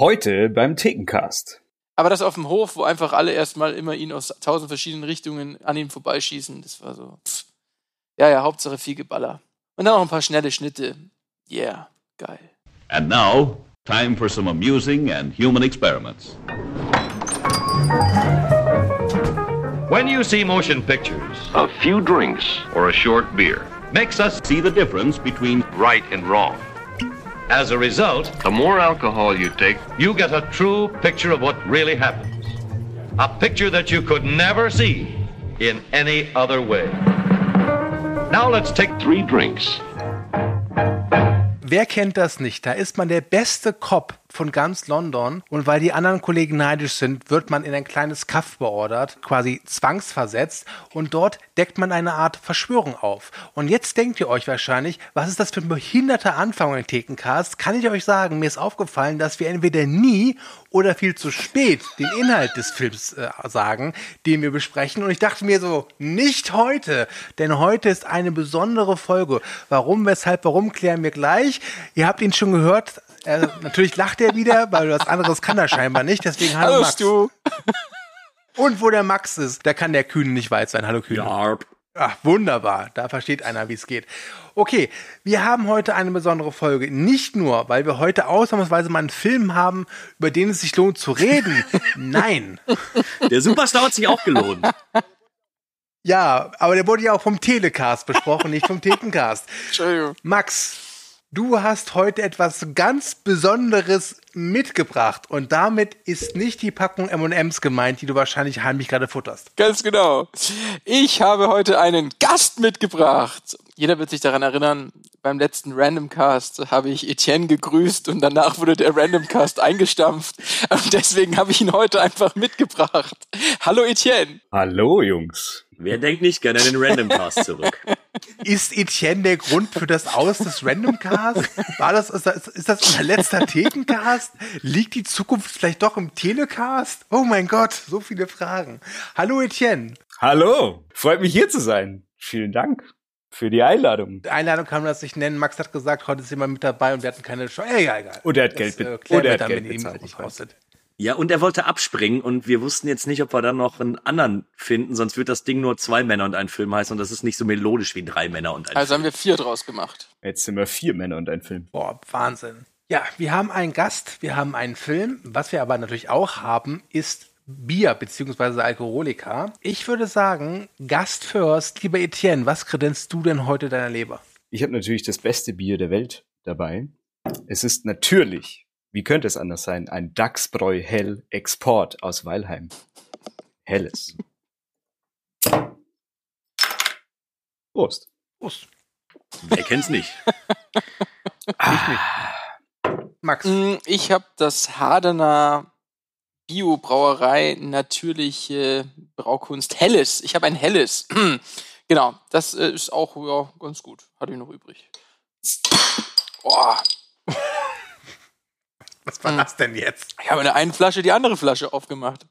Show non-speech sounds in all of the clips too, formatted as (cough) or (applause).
Heute beim Thekencast. Aber das auf dem Hof, wo einfach alle erstmal immer ihn aus tausend verschiedenen Richtungen an ihm vorbeischießen, das war so. Pff. Ja, ja, Hauptsache viel Geballer. Und dann auch ein paar schnelle Schnitte. Yeah, geil. And now, time for some amusing and human experiments. When you see motion pictures, A few drinks or a short beer makes us see the difference between right and wrong. As a result, The more alcohol you take, you get a true picture of what really happens. A picture that you could never see in any other way. Now let's take three drinks. Wer kennt das nicht? Da ist man der beste Cop von ganz London und weil die anderen Kollegen neidisch sind, wird man in ein kleines Kaff beordert, quasi zwangsversetzt und dort deckt man eine Art Verschwörung auf. Und jetzt denkt ihr euch wahrscheinlich, was ist das für ein behinderter Anfang in Thekencast? Kann ich euch sagen, mir ist aufgefallen, dass wir entweder nie oder viel zu spät den Inhalt des Films äh, sagen, den wir besprechen. Und ich dachte mir so, nicht heute, denn heute ist eine besondere Folge. Warum, weshalb, warum, klären wir gleich. Ihr habt ihn schon gehört. Äh, natürlich lacht er wieder, weil was anderes kann er scheinbar nicht. Deswegen hallo Hallo Max. Stu. Und wo der Max ist, da kann der Kühne nicht weit sein. Hallo Kühne. Ach, wunderbar. Da versteht einer, wie es geht. Okay, wir haben heute eine besondere Folge. Nicht nur, weil wir heute ausnahmsweise mal einen Film haben, über den es sich lohnt zu reden. (laughs) Nein. Der Superstar hat sich auch gelohnt. Ja, aber der wurde ja auch vom Telecast besprochen, nicht vom (laughs) Thekencast. Entschuldigung. Max, du hast heute etwas ganz Besonderes mitgebracht. Und damit ist nicht die Packung M&M's gemeint, die du wahrscheinlich heimlich gerade futterst. Ganz genau. Ich habe heute einen Gast mitgebracht. Jeder wird sich daran erinnern, beim letzten Randomcast habe ich Etienne gegrüßt und danach wurde der Randomcast eingestampft. Und deswegen habe ich ihn heute einfach mitgebracht. Hallo Etienne. Hallo, Jungs. Wer denkt nicht gerne an den Random Cast zurück? (laughs) Ist Etienne der Grund für das Aus des Randomcast? War das, ist das, ist das unser letzter Thekencast? Liegt die Zukunft vielleicht doch im Telecast? Oh mein Gott, so viele Fragen. Hallo Etienne. Hallo. Freut mich hier zu sein. Vielen Dank für die Einladung. Die Einladung kann man das nicht nennen. Max hat gesagt, heute ist jemand mit dabei und wir hatten keine Show. Egal, egal. Und er hat Geld Das, be- äh, und er hat dann, Geld bezahlt, Ja, und er wollte abspringen und wir wussten jetzt nicht, ob wir dann noch einen anderen finden, sonst wird das Ding nur zwei Männer und ein Film heißen und das ist nicht so melodisch wie drei Männer und ein Also haben Film. wir vier draus gemacht. Jetzt sind wir vier Männer und ein Film. Boah, Wahnsinn. Ja, wir haben einen Gast, wir haben einen Film. Was wir aber natürlich auch haben, ist Bier bzw. Alkoholika. Ich würde sagen, Gast first, lieber Etienne, was kredenzt du denn heute deiner Leber? Ich habe natürlich das beste Bier der Welt dabei. Es ist natürlich, wie könnte es anders sein, ein Dachsbräu Hell Export aus Weilheim. Helles. Prost. Prost. Wer kennt's nicht? (laughs) Max, Mm, Ich habe das Hadener Bio-Brauerei natürliche Braukunst Helles. Ich habe ein Helles. (clears throat) genau, das äh, ist auch ja, ganz gut. Hatte ich noch übrig. Boah, (laughs) was war das denn jetzt? ich habe in der einen Flasche die andere Flasche aufgemacht.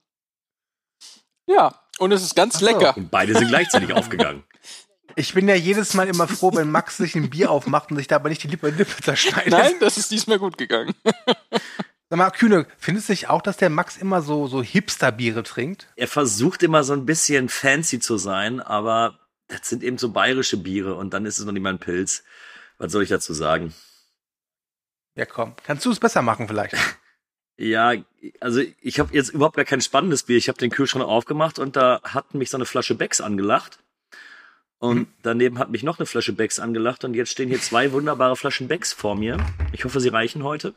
Ja, und es ist ganz Ach so. lecker. Und beide sind gleichzeitig (laughs) aufgegangen. Ich bin ja jedes Mal immer froh, wenn Max sich ein Bier aufmacht und sich da aber nicht die Lippe, Lippe zerschneidet. Nein, das ist diesmal gut gegangen. (laughs) Sag mal, Kühne, findest du nicht auch, dass der Max immer so, so Hipster-Biere trinkt? Er versucht immer so ein bisschen fancy zu sein, aber das sind eben so bayerische Biere und dann ist es noch nicht mal ein Pilz. Was soll ich dazu sagen? Ja, komm. Kannst du es besser machen vielleicht? (laughs) Ja, also ich habe jetzt überhaupt gar kein spannendes Bier. Ich habe den Kühlschrank aufgemacht und da hat mich so eine Flasche Becks angelacht. Und daneben hat mich noch eine Flasche Becks angelacht und jetzt stehen hier zwei wunderbare Flaschen Becks vor mir. Ich hoffe, sie reichen heute.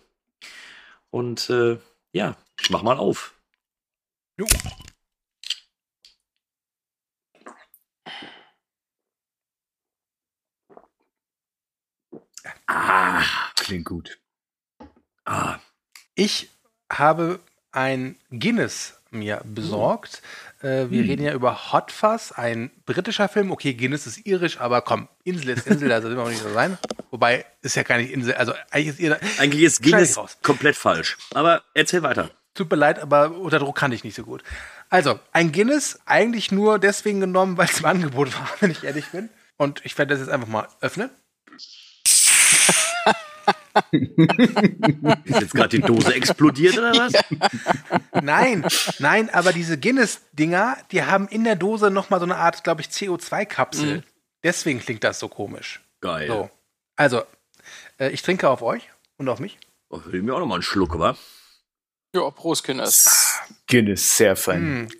Und äh, ja, ich mach mal auf. Jo. Ah, klingt gut. Ah, Ich habe ein Guinness mir besorgt. Äh, wir reden ja über Hot Fuzz, ein britischer Film. Okay, Guinness ist irisch, aber komm, Insel ist Insel, da soll wir auch nicht so sein. Wobei, ist ja gar nicht Insel, also eigentlich ist ihr, eigentlich ist Guinness komplett falsch. Aber erzähl weiter. tut mir leid, aber unter Druck kann ich nicht so gut. Also, ein Guinness eigentlich nur deswegen genommen, weil es im Angebot war, (laughs) wenn ich ehrlich bin. Und ich werde das jetzt einfach mal öffnen. Ist jetzt gerade die Dose explodiert oder was? Nein, nein, aber diese Guinness-Dinger, die haben in der Dose nochmal so eine Art, glaube ich, CO2-Kapsel. Mhm. Deswegen klingt das so komisch. Geil. So. Also, äh, ich trinke auf euch und auf mich. Oh, will ich mir auch noch mal einen Schluck, wa? Ja, Prost, Kinders. Guinness, sehr fein.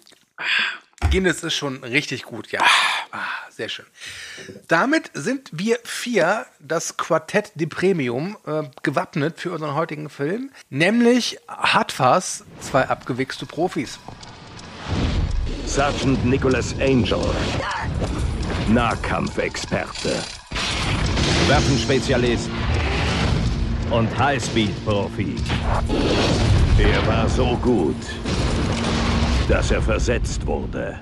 Guinness ist schon richtig gut, ja. Ah, sehr schön. Damit sind wir vier, das Quartett de Premium, äh, gewappnet für unseren heutigen Film, nämlich Hardfass, zwei abgewichste Profis. Sergeant Nicholas Angel. Nahkampfexperte. Waffenspezialist. Und Highspeed-Profi. Er war so gut, dass er versetzt wurde.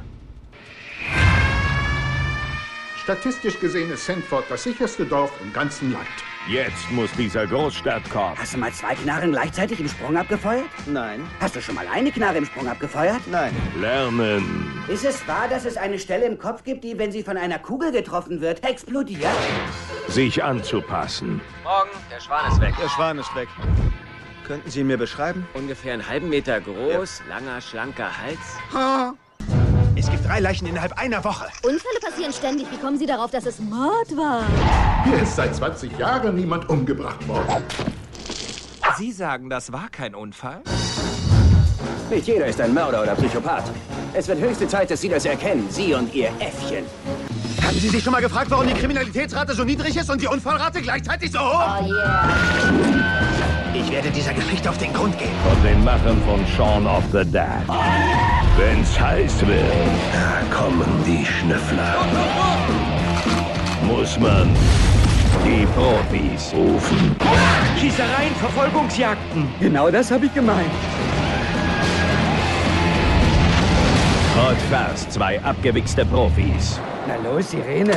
Statistisch gesehen ist Sandford das sicherste Dorf im ganzen Land. Jetzt muss dieser Großstadtkopf. Hast du mal zwei Knarren gleichzeitig im Sprung abgefeuert? Nein. Hast du schon mal eine Knarre im Sprung abgefeuert? Nein. Lernen. Ist es wahr, dass es eine Stelle im Kopf gibt, die, wenn sie von einer Kugel getroffen wird, explodiert? Sich anzupassen. Morgen, der Schwan ist weg. Der Schwan ist weg. Könnten Sie ihn mir beschreiben? Ungefähr einen halben Meter groß, langer, schlanker Hals. Ha. Es gibt drei Leichen innerhalb einer Woche. Unfälle passieren ständig. Wie kommen Sie darauf, dass es Mord war? Hier ist seit 20 Jahren niemand umgebracht worden. Sie sagen, das war kein Unfall? Nicht jeder ist ein Mörder oder Psychopath. Es wird höchste Zeit, dass Sie das erkennen. Sie und Ihr Äffchen. Haben Sie sich schon mal gefragt, warum die Kriminalitätsrate so niedrig ist und die Unfallrate gleichzeitig so hoch? Oh yeah. Ich werde dieser Geschichte auf den Grund gehen. Von den Machern von Shaun of the Dead. Wenn's heiß wird, da kommen die Schnüffler. Muss man die Profis rufen. Schießereien, Verfolgungsjagden. Genau das habe ich gemeint. Hot Fast, zwei abgewichste Profis. Na los, Sirene.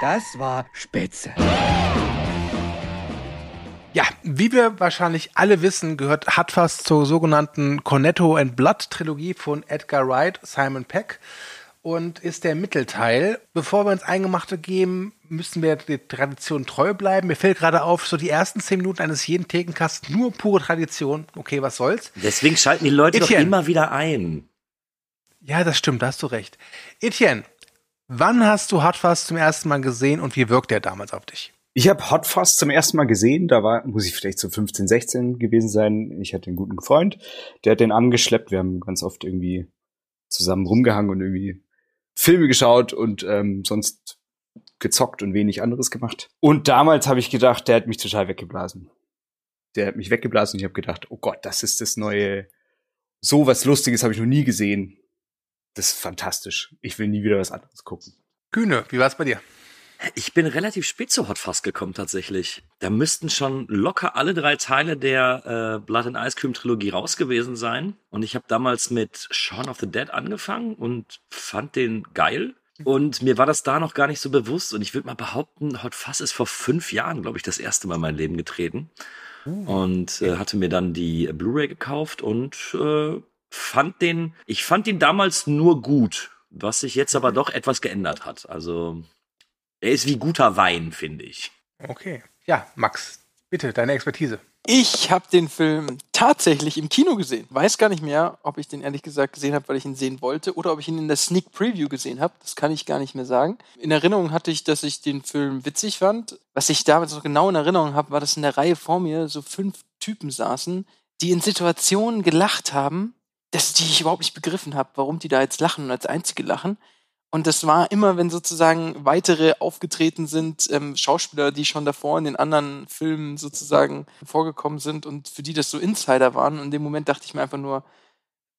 Das war spitze. Ja, wie wir wahrscheinlich alle wissen, gehört Hardfass zur sogenannten Cornetto and Blood Trilogie von Edgar Wright, Simon Peck und ist der Mittelteil. Bevor wir ins Eingemachte gehen, müssen wir der Tradition treu bleiben. Mir fällt gerade auf, so die ersten zehn Minuten eines jeden Thekencasts nur pure Tradition. Okay, was soll's? Deswegen schalten die Leute doch Etienne. immer wieder ein. Ja, das stimmt, da hast du recht. Etienne, wann hast du Hardfass zum ersten Mal gesehen und wie wirkt er damals auf dich? Ich habe Hot Fuzz zum ersten Mal gesehen. Da war, muss ich vielleicht so 15, 16 gewesen sein. Ich hatte einen guten Freund, der hat den angeschleppt. Wir haben ganz oft irgendwie zusammen rumgehangen und irgendwie Filme geschaut und ähm, sonst gezockt und wenig anderes gemacht. Und damals habe ich gedacht, der hat mich total weggeblasen. Der hat mich weggeblasen und ich habe gedacht, oh Gott, das ist das neue. So was Lustiges habe ich noch nie gesehen. Das ist fantastisch. Ich will nie wieder was anderes gucken. Kühne, wie war's bei dir? Ich bin relativ spät zu Hot Fuzz gekommen tatsächlich. Da müssten schon locker alle drei Teile der äh, Blood and Ice Cream Trilogie raus gewesen sein. Und ich habe damals mit Shaun of the Dead angefangen und fand den geil. Und mir war das da noch gar nicht so bewusst. Und ich würde mal behaupten, Hot Fuzz ist vor fünf Jahren, glaube ich, das erste Mal in mein Leben getreten. Und äh, hatte mir dann die Blu-ray gekauft und äh, fand den, ich fand ihn damals nur gut, was sich jetzt aber doch etwas geändert hat. Also er ist wie guter Wein, finde ich. Okay. Ja, Max, bitte, deine Expertise. Ich habe den Film tatsächlich im Kino gesehen. Weiß gar nicht mehr, ob ich den ehrlich gesagt gesehen habe, weil ich ihn sehen wollte, oder ob ich ihn in der Sneak Preview gesehen habe. Das kann ich gar nicht mehr sagen. In Erinnerung hatte ich, dass ich den Film witzig fand. Was ich damals noch genau in Erinnerung habe, war, dass in der Reihe vor mir so fünf Typen saßen, die in Situationen gelacht haben, dass die ich überhaupt nicht begriffen habe, warum die da jetzt lachen und als einzige lachen. Und das war immer, wenn sozusagen weitere aufgetreten sind, ähm, Schauspieler, die schon davor in den anderen Filmen sozusagen vorgekommen sind und für die das so Insider waren. Und in dem Moment dachte ich mir einfach nur,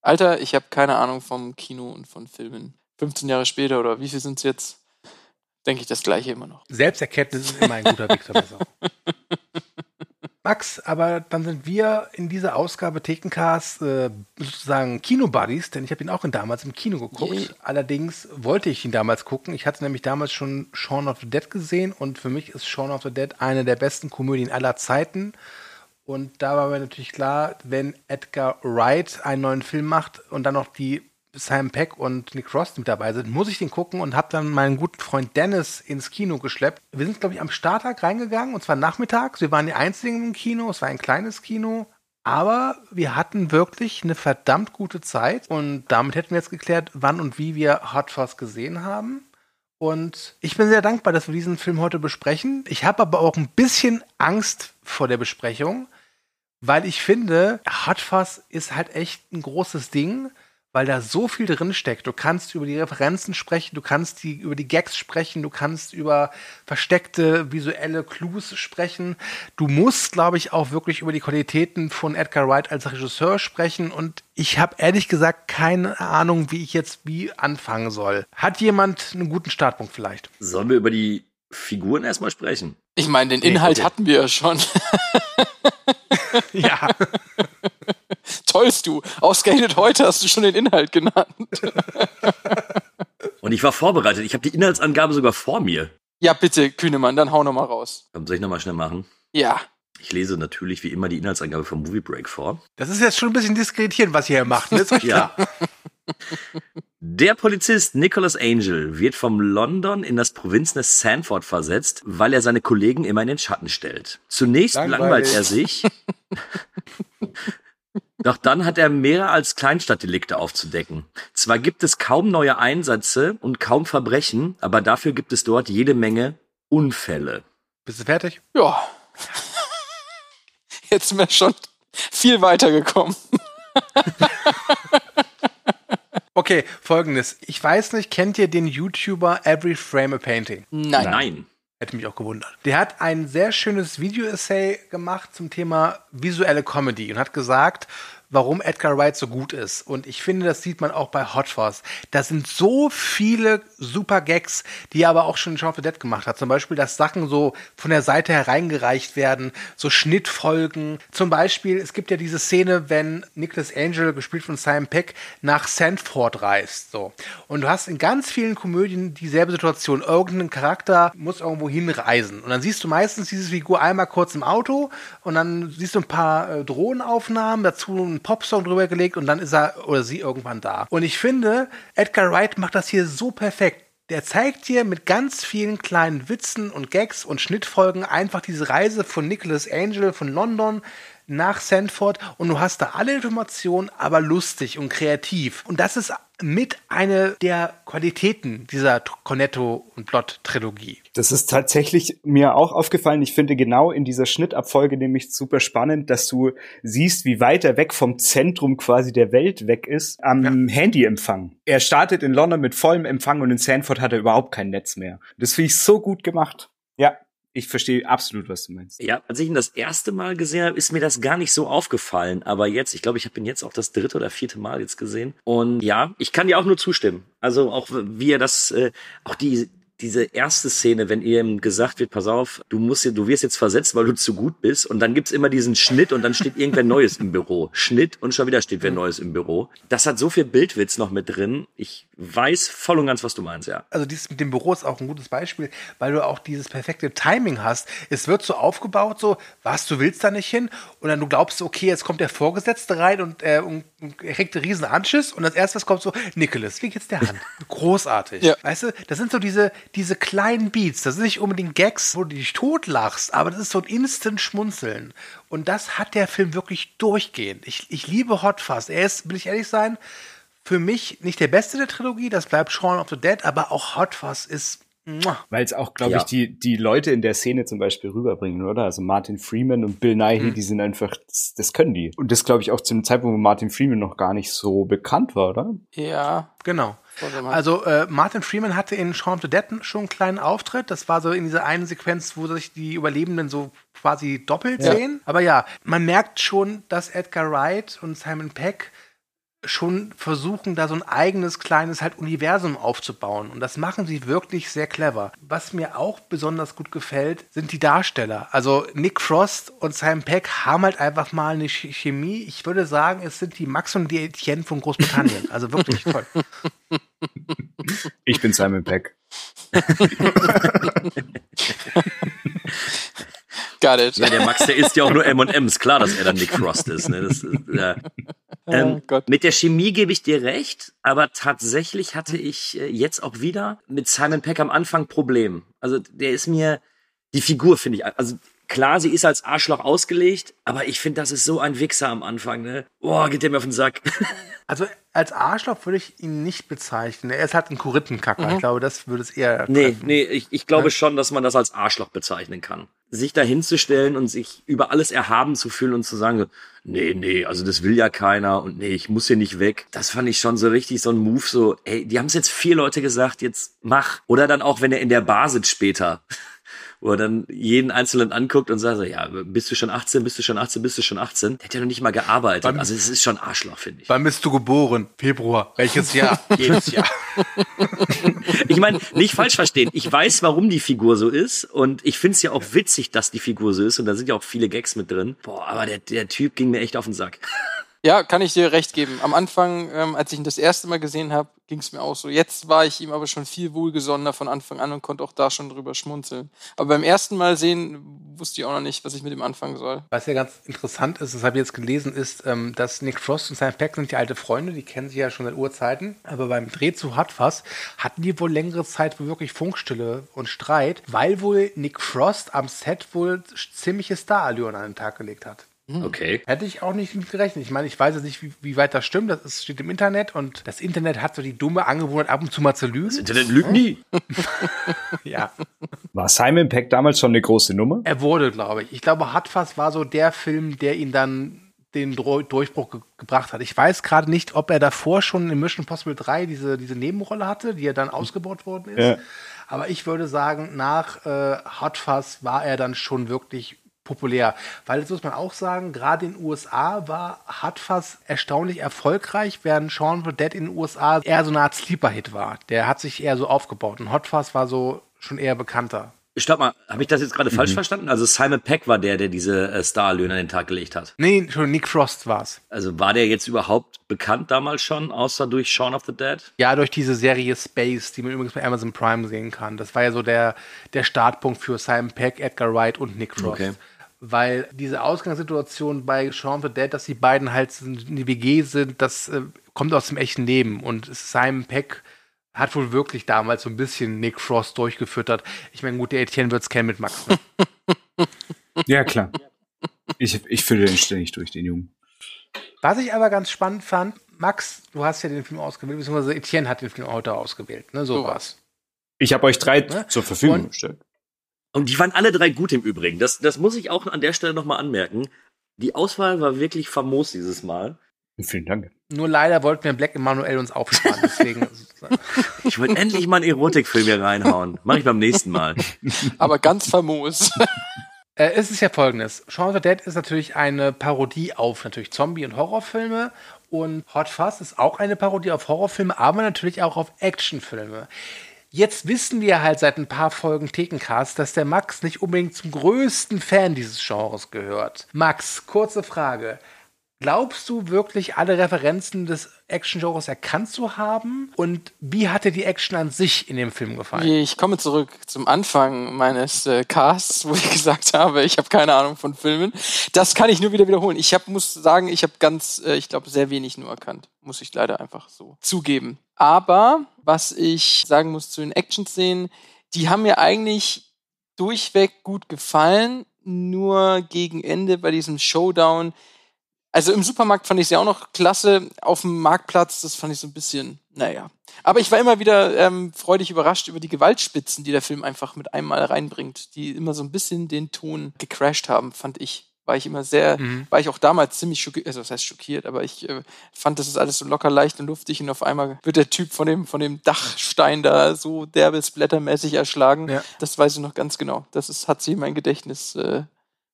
Alter, ich habe keine Ahnung vom Kino und von Filmen. 15 Jahre später oder wie viel sind es jetzt? Denke ich das gleiche immer noch. Selbsterkenntnis ist immer ein guter Weg zur Besserung. (laughs) Max, aber dann sind wir in dieser Ausgabe Thekencast äh, sozusagen Kino-Buddies, denn ich habe ihn auch in damals im Kino geguckt. Yay. Allerdings wollte ich ihn damals gucken. Ich hatte nämlich damals schon Shaun of the Dead gesehen und für mich ist Shaun of the Dead eine der besten Komödien aller Zeiten. Und da war mir natürlich klar, wenn Edgar Wright einen neuen Film macht und dann noch die Simon Peck und Nick Frost mit dabei sind, muss ich den gucken und habe dann meinen guten Freund Dennis ins Kino geschleppt. Wir sind, glaube ich, am Starttag reingegangen und zwar nachmittags. Wir waren die einzigen im Kino. Es war ein kleines Kino. Aber wir hatten wirklich eine verdammt gute Zeit und damit hätten wir jetzt geklärt, wann und wie wir Hot Fuzz gesehen haben. Und ich bin sehr dankbar, dass wir diesen Film heute besprechen. Ich habe aber auch ein bisschen Angst vor der Besprechung, weil ich finde, Hot Fuzz ist halt echt ein großes Ding weil da so viel drin steckt. Du kannst über die Referenzen sprechen, du kannst die, über die Gags sprechen, du kannst über versteckte visuelle Clues sprechen. Du musst, glaube ich, auch wirklich über die Qualitäten von Edgar Wright als Regisseur sprechen. Und ich habe ehrlich gesagt keine Ahnung, wie ich jetzt wie anfangen soll. Hat jemand einen guten Startpunkt vielleicht? Sollen wir über die Figuren erstmal sprechen? Ich meine, den Inhalt okay. hatten wir ja schon. (laughs) ja. (laughs) (laughs) Tollst du. Ausgerechnet heute hast du schon den Inhalt genannt. (laughs) Und ich war vorbereitet. Ich habe die Inhaltsangabe sogar vor mir. Ja, bitte, Kühnemann, dann hau nochmal raus. Soll ich nochmal schnell machen? Ja. Ich lese natürlich wie immer die Inhaltsangabe vom Movie Break vor. Das ist jetzt schon ein bisschen diskreditieren, was ihr hier macht. Ne? (laughs) ja. Der Polizist Nicholas Angel wird vom London in das Provinznest Sanford versetzt, weil er seine Kollegen immer in den Schatten stellt. Zunächst Langweilig. langweilt er sich. Doch dann hat er mehr als Kleinstadtdelikte aufzudecken. Zwar gibt es kaum neue Einsätze und kaum Verbrechen, aber dafür gibt es dort jede Menge Unfälle. Bist du fertig? Ja. Jetzt sind wir schon viel weiter gekommen. (laughs) okay, folgendes. Ich weiß nicht, kennt ihr den YouTuber Every Frame a Painting? Nein. Nein. Hätte mich auch gewundert. Der hat ein sehr schönes Video-Essay gemacht zum Thema visuelle Comedy und hat gesagt, warum Edgar Wright so gut ist. Und ich finde, das sieht man auch bei Hot Fuzz. Da sind so viele super Gags, die er aber auch schon in Shaun of the Dead gemacht hat. Zum Beispiel, dass Sachen so von der Seite hereingereicht werden, so Schnittfolgen. Zum Beispiel, es gibt ja diese Szene, wenn Nicholas Angel, gespielt von Simon Peck, nach Sandford reist. So. Und du hast in ganz vielen Komödien dieselbe Situation. Irgendein Charakter muss irgendwo hinreisen. Und dann siehst du meistens diese Figur einmal kurz im Auto und dann siehst du ein paar äh, Drohnenaufnahmen, dazu ein Popsong drüber gelegt und dann ist er oder sie irgendwann da. Und ich finde, Edgar Wright macht das hier so perfekt. Der zeigt dir mit ganz vielen kleinen Witzen und Gags und Schnittfolgen einfach diese Reise von Nicholas Angel von London nach Sandford und du hast da alle Informationen, aber lustig und kreativ. Und das ist mit einer der Qualitäten dieser Cornetto und Plot Trilogie. Das ist tatsächlich mir auch aufgefallen. Ich finde genau in dieser Schnittabfolge nämlich super spannend, dass du siehst, wie weit er weg vom Zentrum quasi der Welt weg ist am ja. Handyempfang. Er startet in London mit vollem Empfang und in Sandford hat er überhaupt kein Netz mehr. Das finde ich so gut gemacht. Ja, ich verstehe absolut, was du meinst. Ja, als ich ihn das erste Mal gesehen habe, ist mir das gar nicht so aufgefallen. Aber jetzt, ich glaube, ich habe ihn jetzt auch das dritte oder vierte Mal jetzt gesehen. Und ja, ich kann dir auch nur zustimmen. Also auch wie er das, äh, auch die diese erste Szene, wenn ihm gesagt wird, pass auf, du musst, du wirst jetzt versetzt, weil du zu gut bist. Und dann gibt's immer diesen Schnitt und dann steht irgendwer Neues im Büro. Schnitt und schon wieder steht wer Neues im Büro. Das hat so viel Bildwitz noch mit drin. Ich weiß voll und ganz, was du meinst, ja. Also dieses mit dem Büro ist auch ein gutes Beispiel, weil du auch dieses perfekte Timing hast. Es wird so aufgebaut, so, was, du willst da nicht hin? Und dann du glaubst, okay, jetzt kommt der Vorgesetzte rein und, äh, und, und er kriegt einen riesen Anschiss. Und das erste, was kommt, so, Nicholas, wie geht's der Hand? (laughs) Großartig. Ja. Weißt du, das sind so diese, diese kleinen Beats, das sind nicht unbedingt Gags, wo du dich totlachst, aber das ist so ein Instant-Schmunzeln. Und das hat der Film wirklich durchgehend. Ich, ich liebe Hot Fuzz. Er ist, will ich ehrlich sein, für mich nicht der beste der Trilogie, das bleibt Shaun of the Dead, aber auch Hot Fuzz ist weil es auch, glaube ja. ich, die, die Leute in der Szene zum Beispiel rüberbringen, oder? Also Martin Freeman und Bill Nighy, mhm. die sind einfach, das, das können die. Und das, glaube ich, auch zu einem Zeitpunkt, wo Martin Freeman noch gar nicht so bekannt war, oder? Ja, genau. Also äh, Martin Freeman hatte in Shaun of the Dead schon einen kleinen Auftritt. Das war so in dieser einen Sequenz, wo sich die Überlebenden so quasi doppelt ja. sehen. Aber ja, man merkt schon, dass Edgar Wright und Simon Peck schon versuchen, da so ein eigenes kleines halt Universum aufzubauen. Und das machen sie wirklich sehr clever. Was mir auch besonders gut gefällt, sind die Darsteller. Also Nick Frost und Simon Peck haben halt einfach mal eine Chemie. Ich würde sagen, es sind die Max und die Etienne von Großbritannien. Also wirklich toll. Ich bin Simon Peck. (laughs) Got it. Ja, der Max, der isst ja auch nur M&M's. Klar, dass er dann Nick Frost ist. Ne? Das, ja. (laughs) ähm, Gott. mit der Chemie gebe ich dir recht, aber tatsächlich hatte ich äh, jetzt auch wieder mit Simon Peck am Anfang Problem. Also der ist mir, die Figur finde ich, also klar, sie ist als Arschloch ausgelegt, aber ich finde, das ist so ein Wichser am Anfang. Ne? Boah, geht der mir auf den Sack. (laughs) Also als Arschloch würde ich ihn nicht bezeichnen. Er ist halt ein Korintenkacker. Mhm. Ich glaube, das würde es eher. Nee, treffen. nee, ich, ich glaube Ja. schon, dass man das als Arschloch bezeichnen kann. Sich da hinzustellen und sich über alles erhaben zu fühlen und zu sagen, nee, nee, also das will ja keiner und nee, ich muss hier nicht weg. Das fand ich schon so richtig so ein Move, so, ey, die haben es jetzt vier Leute gesagt, jetzt mach. Oder dann auch, wenn er in der Bar sitzt später. Wo er dann jeden Einzelnen anguckt und sagt, so, ja, bist du schon 18, bist du schon 18, bist du schon 18? Der hat ja noch nicht mal gearbeitet. Wann- also es ist schon Arschloch, finde ich. Wann bist du geboren? Februar. Welches (laughs) Jahr? Jedes Jahr. Ich meine, nicht falsch verstehen. Ich weiß, warum die Figur so ist und ich find's ja auch witzig, dass die Figur so ist und da sind ja auch viele Gags mit drin. Boah, aber der, der Typ ging mir echt auf den Sack. Ja, kann ich dir recht geben. Am Anfang, ähm, als ich ihn das erste Mal gesehen habe, ging es mir auch so. Jetzt war ich ihm aber schon viel wohlgesonnener von Anfang an und konnte auch da schon drüber schmunzeln. Aber beim ersten Mal sehen wusste ich auch noch nicht, was ich mit ihm anfangen soll. Was ja ganz interessant ist, das habe ich jetzt gelesen, ist, ähm, dass Nick Frost und Simon Peck sind ja alte Freunde, die kennen sich ja schon seit Urzeiten. Aber beim Dreh zu Hot Fuzz hatten die wohl längere Zeit wirklich Funkstille und Streit, weil wohl Nick Frost am Set wohl ziemliche Starallüren an den Tag gelegt hat. Okay. Hätte ich auch nicht mit gerechnet. Ich meine, ich weiß jetzt nicht, wie, wie weit das stimmt. Das ist, steht im Internet und das Internet hat so die dumme Angewohnheit, ab und zu mal zu lügen. Das Internet lügt nie. (laughs) ja. War Simon Peck damals schon eine große Nummer? Er wurde, glaube ich. Ich glaube, Hot Fuzz war so der Film, der ihn dann den Durchbruch ge gebracht hat. Ich weiß gerade nicht, ob er davor schon in Mission Possible 3 diese, diese Nebenrolle hatte, die er dann ausgebaut worden ist. Ja. Aber ich würde sagen, nach äh, Hot Fuzz war er dann schon wirklich populär. Weil das muss man auch sagen, gerade in den USA war Fuzz erstaunlich erfolgreich, während Shaun of the Dead in den USA eher so eine Art Sleeper-Hit war. Der hat sich eher so aufgebaut. Und Hot Fuzz war so schon eher bekannter. Stopp mal, habe ich das jetzt gerade falsch verstanden? Also Simon Peck war der, der diese äh, Starlöhne an den Tag gelegt hat. Nee, schon Nick Frost war's. Also war der jetzt überhaupt bekannt damals schon, außer durch Shaun of the Dead? Ja, durch diese Serie Space, die man übrigens bei Amazon Prime sehen kann. Das war ja so der, der Startpunkt für Simon Peck, Edgar Wright und Nick Frost. Okay. Weil diese Ausgangssituation bei of the Dead, dass die beiden halt in die WG sind, das äh, kommt aus dem echten Leben. Und Simon Peck hat wohl wirklich damals so ein bisschen Nick Frost durchgefüttert. Ich meine, gut, der Etienne wird's kennen mit Max. Ne? (laughs) Ja, klar. Ich, ich fülle den ständig durch, den Jungen. Was ich aber ganz spannend fand, Max, du hast ja den Film ausgewählt, beziehungsweise Etienne hat den Film heute ausgewählt, ne? So So war's. Ich habe euch drei Ne? zur Verfügung Und- gestellt. Und die waren alle drei gut im Übrigen. Das, das muss ich auch an der Stelle nochmal anmerken. Die Auswahl war wirklich famos dieses Mal. Vielen Dank. Nur leider wollten wir Black Emanuel uns aufsparen, deswegen. (laughs) Ich wollte endlich mal einen Erotikfilm hier reinhauen. Mach ich beim nächsten Mal. (laughs) Aber ganz famos. (laughs) Äh, es ist ja folgendes. Shaun of the Dead ist natürlich eine Parodie auf natürlich Zombie- und Horrorfilme. Und Hot Fuzz ist auch eine Parodie auf Horrorfilme, aber natürlich auch auf Actionfilme. Jetzt wissen wir halt seit ein paar Folgen Thekencast, dass der Max nicht unbedingt zum größten Fan dieses Genres gehört. Max, kurze Frage. Glaubst du wirklich, alle Referenzen des Action-Genres erkannt zu haben? Und wie hat dir die Action an sich in dem Film gefallen? Ich komme zurück zum Anfang meines äh, Casts, wo ich (laughs) gesagt habe, ich habe keine Ahnung von Filmen. Das kann ich nur wieder wiederholen. Ich hab, muss sagen, ich habe ganz, äh, ich glaube, sehr wenig nur erkannt. Muss ich leider einfach so zugeben. Aber was ich sagen muss zu den Action-Szenen, die haben mir eigentlich durchweg gut gefallen. Nur gegen Ende bei diesem Showdown also im Supermarkt fand ich es ja auch noch klasse. Auf dem Marktplatz, das fand ich so ein bisschen, naja. Aber ich war immer wieder ähm, freudig überrascht über die Gewaltspitzen, die der Film einfach mit einmal reinbringt, die immer so ein bisschen den Ton gecrashed haben, fand ich. War ich immer sehr, Mhm. war ich auch damals ziemlich schockiert, also was heißt schockiert, aber ich äh, fand, das ist alles so locker leicht und luftig und auf einmal wird der Typ von dem, von dem Dachstein da so derbe splattermäßig erschlagen. Ja. Das weiß ich noch ganz genau. Das ist, hat sie in mein Gedächtnis äh,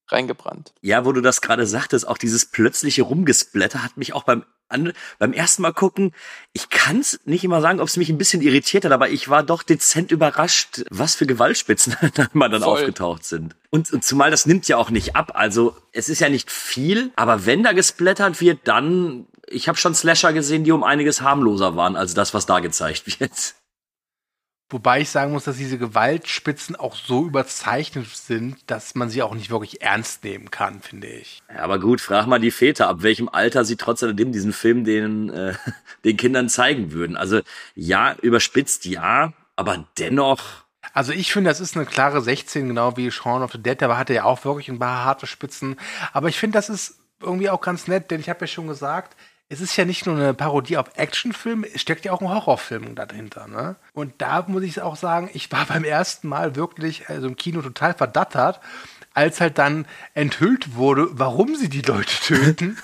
reingebrannt. Ja, wo du das gerade sagtest, auch dieses plötzliche Rumgesplatter hat mich auch beim an, beim ersten Mal gucken, ich kann es nicht immer sagen, ob es mich ein bisschen irritiert hat, aber ich war doch dezent überrascht, was für Gewaltspitzen (laughs) da immer dann Voll. aufgetaucht sind. Und, und zumal das nimmt ja auch nicht ab. Also es ist ja nicht viel, aber wenn da gesplattert wird, dann, ich habe schon Slasher gesehen, die um einiges harmloser waren als das, was da gezeigt (laughs) wird. Wobei ich sagen muss, dass diese Gewaltspitzen auch so überzeichnet sind, dass man sie auch nicht wirklich ernst nehmen kann, finde ich. Ja, aber gut, frag mal die Väter, ab welchem Alter sie trotzdem diesen Film den, äh, (laughs) den Kindern zeigen würden. Also ja, überspitzt ja, aber dennoch. Also ich finde, das ist eine klare 16, genau wie Shaun of the Dead, der hatte ja auch wirklich ein paar harte Spitzen. Aber ich finde, das ist irgendwie auch ganz nett, denn ich habe ja schon gesagt, es ist ja nicht nur eine Parodie auf Actionfilm, es steckt ja auch ein Horrorfilm dahinter. Ne? Und da muss ich auch sagen, ich war (laughs) beim ersten Mal wirklich also im Kino total verdattert, als halt dann enthüllt wurde, warum sie die Leute (laughs) töten.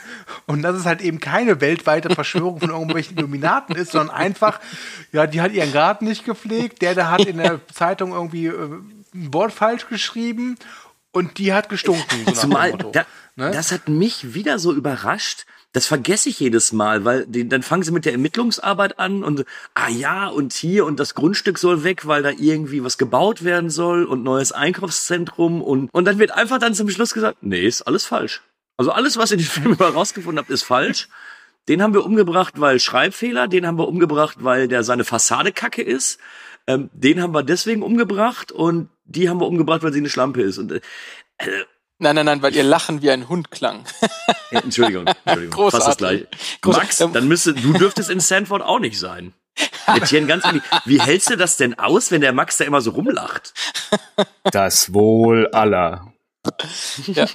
Und dass es halt eben keine weltweite Verschwörung von irgendwelchen Illuminaten ist, sondern einfach, ja, die hat ihren Garten nicht gepflegt, der, der hat in der (laughs) Zeitung irgendwie äh, ein Wort falsch geschrieben und die hat gestunken. So Zumal, da, ne? das hat mich wieder so überrascht, das vergesse ich jedes Mal, weil die, dann fangen sie mit der Ermittlungsarbeit an und ah ja und hier und das Grundstück soll weg, weil da irgendwie was gebaut werden soll und neues Einkaufszentrum und und dann wird einfach dann zum Schluss gesagt, nee, ist alles falsch. Also alles, was ihr in den Film herausgefunden habt, ist falsch. Den haben wir umgebracht, weil Schreibfehler, den haben wir umgebracht, weil der seine Fassade kacke ist. Ähm, den haben wir deswegen umgebracht und die haben wir umgebracht, weil sie eine Schlampe ist. Und äh, Nein, nein, nein, weil ihr Lachen wie ein Hund klang. Entschuldigung, Entschuldigung. Fast das gleiche. Max, dann müsste, du dürftest in Sanford auch nicht sein. Etienne, ganz ehrlich, wie hältst du das denn aus, wenn der Max da immer so rumlacht? Das Wohl aller. Ja.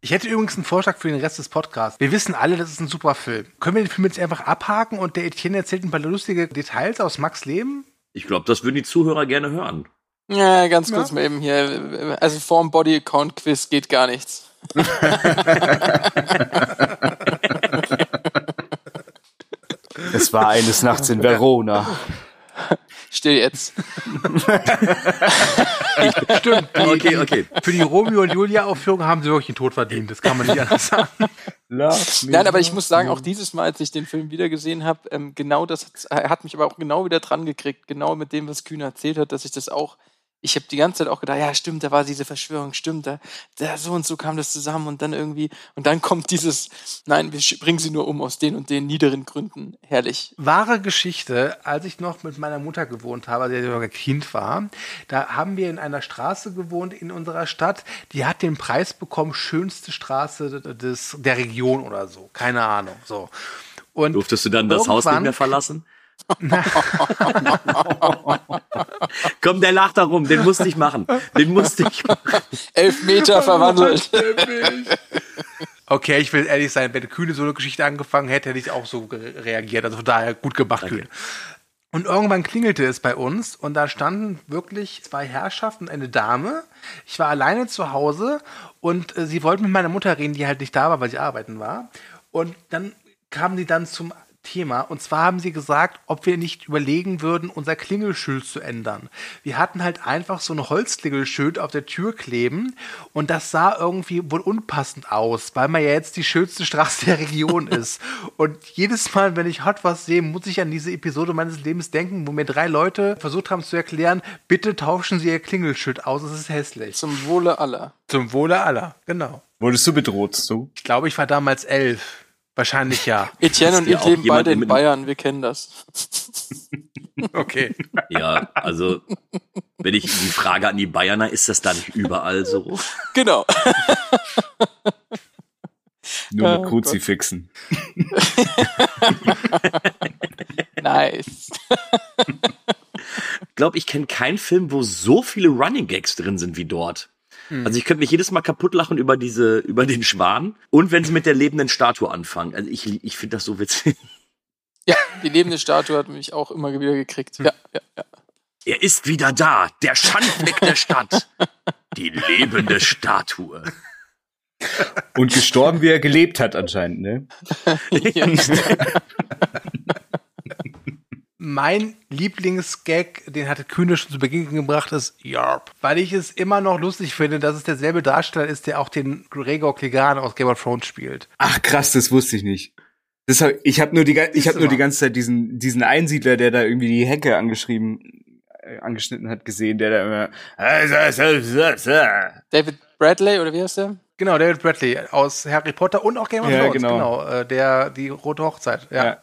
Ich hätte übrigens einen Vorschlag für den Rest des Podcasts. Wir wissen alle, das ist ein super Film. Können wir den Film jetzt einfach abhaken und der Etienne erzählt ein paar lustige Details aus Max Leben? Ich glaube, das würden die Zuhörer gerne hören. Ja, ganz kurz ja. mal eben hier. Also vorm Body Account Quiz geht gar nichts. es war eines Nachts in Verona. Still jetzt. (laughs) Stimmt. Okay, okay. Für die Romeo und Julia Aufführung haben sie wirklich den Tod verdient. Das kann man nicht anders sagen. Nein, aber ich muss sagen, auch dieses Mal, als ich den Film wieder gesehen habe, ähm, genau das hat, hat mich aber auch genau wieder dran gekriegt. Genau mit dem, was Kühn erzählt hat, dass ich das auch ich habe die ganze Zeit auch gedacht, ja, stimmt, da war diese Verschwörung, stimmt, da, da so und so kam das zusammen und dann irgendwie, und dann kommt dieses, nein, wir bringen sie nur um aus den und den niederen Gründen. Herrlich. Wahre Geschichte, als ich noch mit meiner Mutter gewohnt habe, als ich sogar Kind war, da haben wir in einer Straße gewohnt in unserer Stadt, die hat den Preis bekommen, schönste Straße des, der Region oder so. Keine Ahnung, so. Und Durftest du dann das Haus nicht mehr verlassen? (laughs) Komm, der lacht da rum, den musste ich machen. Den musste ich machen. Elf Meter verwandelt. (laughs) Okay, ich will ehrlich sein, wenn Kühne so eine Geschichte angefangen hätte, hätte ich auch so reagiert. Also von daher gut gemacht, Danke. Kühne. Und irgendwann klingelte es bei uns und da standen wirklich zwei Herrschaften und eine Dame. Ich war alleine zu Hause und äh, sie wollten mit meiner Mutter reden, die halt nicht da war, weil sie arbeiten war. Und dann kamen die dann zum Thema. Und zwar haben sie gesagt, ob wir nicht überlegen würden, unser Klingelschild zu ändern. Wir hatten halt einfach so ein Holzklingelschild auf der Tür kleben und das sah irgendwie wohl unpassend aus, weil man ja jetzt die schönste Straße der Region (laughs) ist. Und jedes Mal, wenn ich Hot was sehe, muss ich an diese Episode meines Lebens denken, wo mir drei Leute versucht haben zu erklären, bitte tauschen Sie Ihr Klingelschild aus, es ist hässlich. Zum Wohle aller. Zum Wohle aller, genau. Wurdest du bedroht, du? Ich glaube, ich war damals elf. Wahrscheinlich ja. (laughs) Etienne und ich leben beide in Bayern, wir kennen das. (laughs) okay. Ja, also wenn ich die Frage an die Bayerner, ist das da nicht überall so? Genau. (laughs) Nur mit oh, Kruzifixen. nice. Ich glaube, ich kenne keinen Film, wo so viele Running Gags drin sind wie dort. Hm. Also ich könnte mich jedes Mal kaputt lachen über diese, über den Schwan. Und wenn sie mit der lebenden Statue anfangen. Also ich, ich finde das so witzig. Ja, die lebende Statue hat mich auch immer wieder gekriegt. Ja, ja, ja. Er ist wieder da, der Schandfleck der Stadt. Die lebende Statue. Und gestorben, wie er gelebt hat, anscheinend, ne? (laughs) ja. (laughs) mein Lieblingsgag, den hatte Kühne schon zu Beginn gebracht, ist Yarp. Weil ich es immer noch lustig finde, dass es derselbe Darsteller ist, der auch den Gregor Clegane aus Game of Thrones spielt. Ach krass, das wusste ich nicht. Das hab, ich habe nur die ich habe nur die ganze Zeit diesen diesen Einsiedler, der da irgendwie die Hecke angeschrieben äh, angeschnitten hat gesehen, der da immer David Bradley oder wie heißt der? Genau, David Bradley aus Harry Potter und auch Game of Thrones, ja, genau, genau äh, der die rote Hochzeit, ja. ja.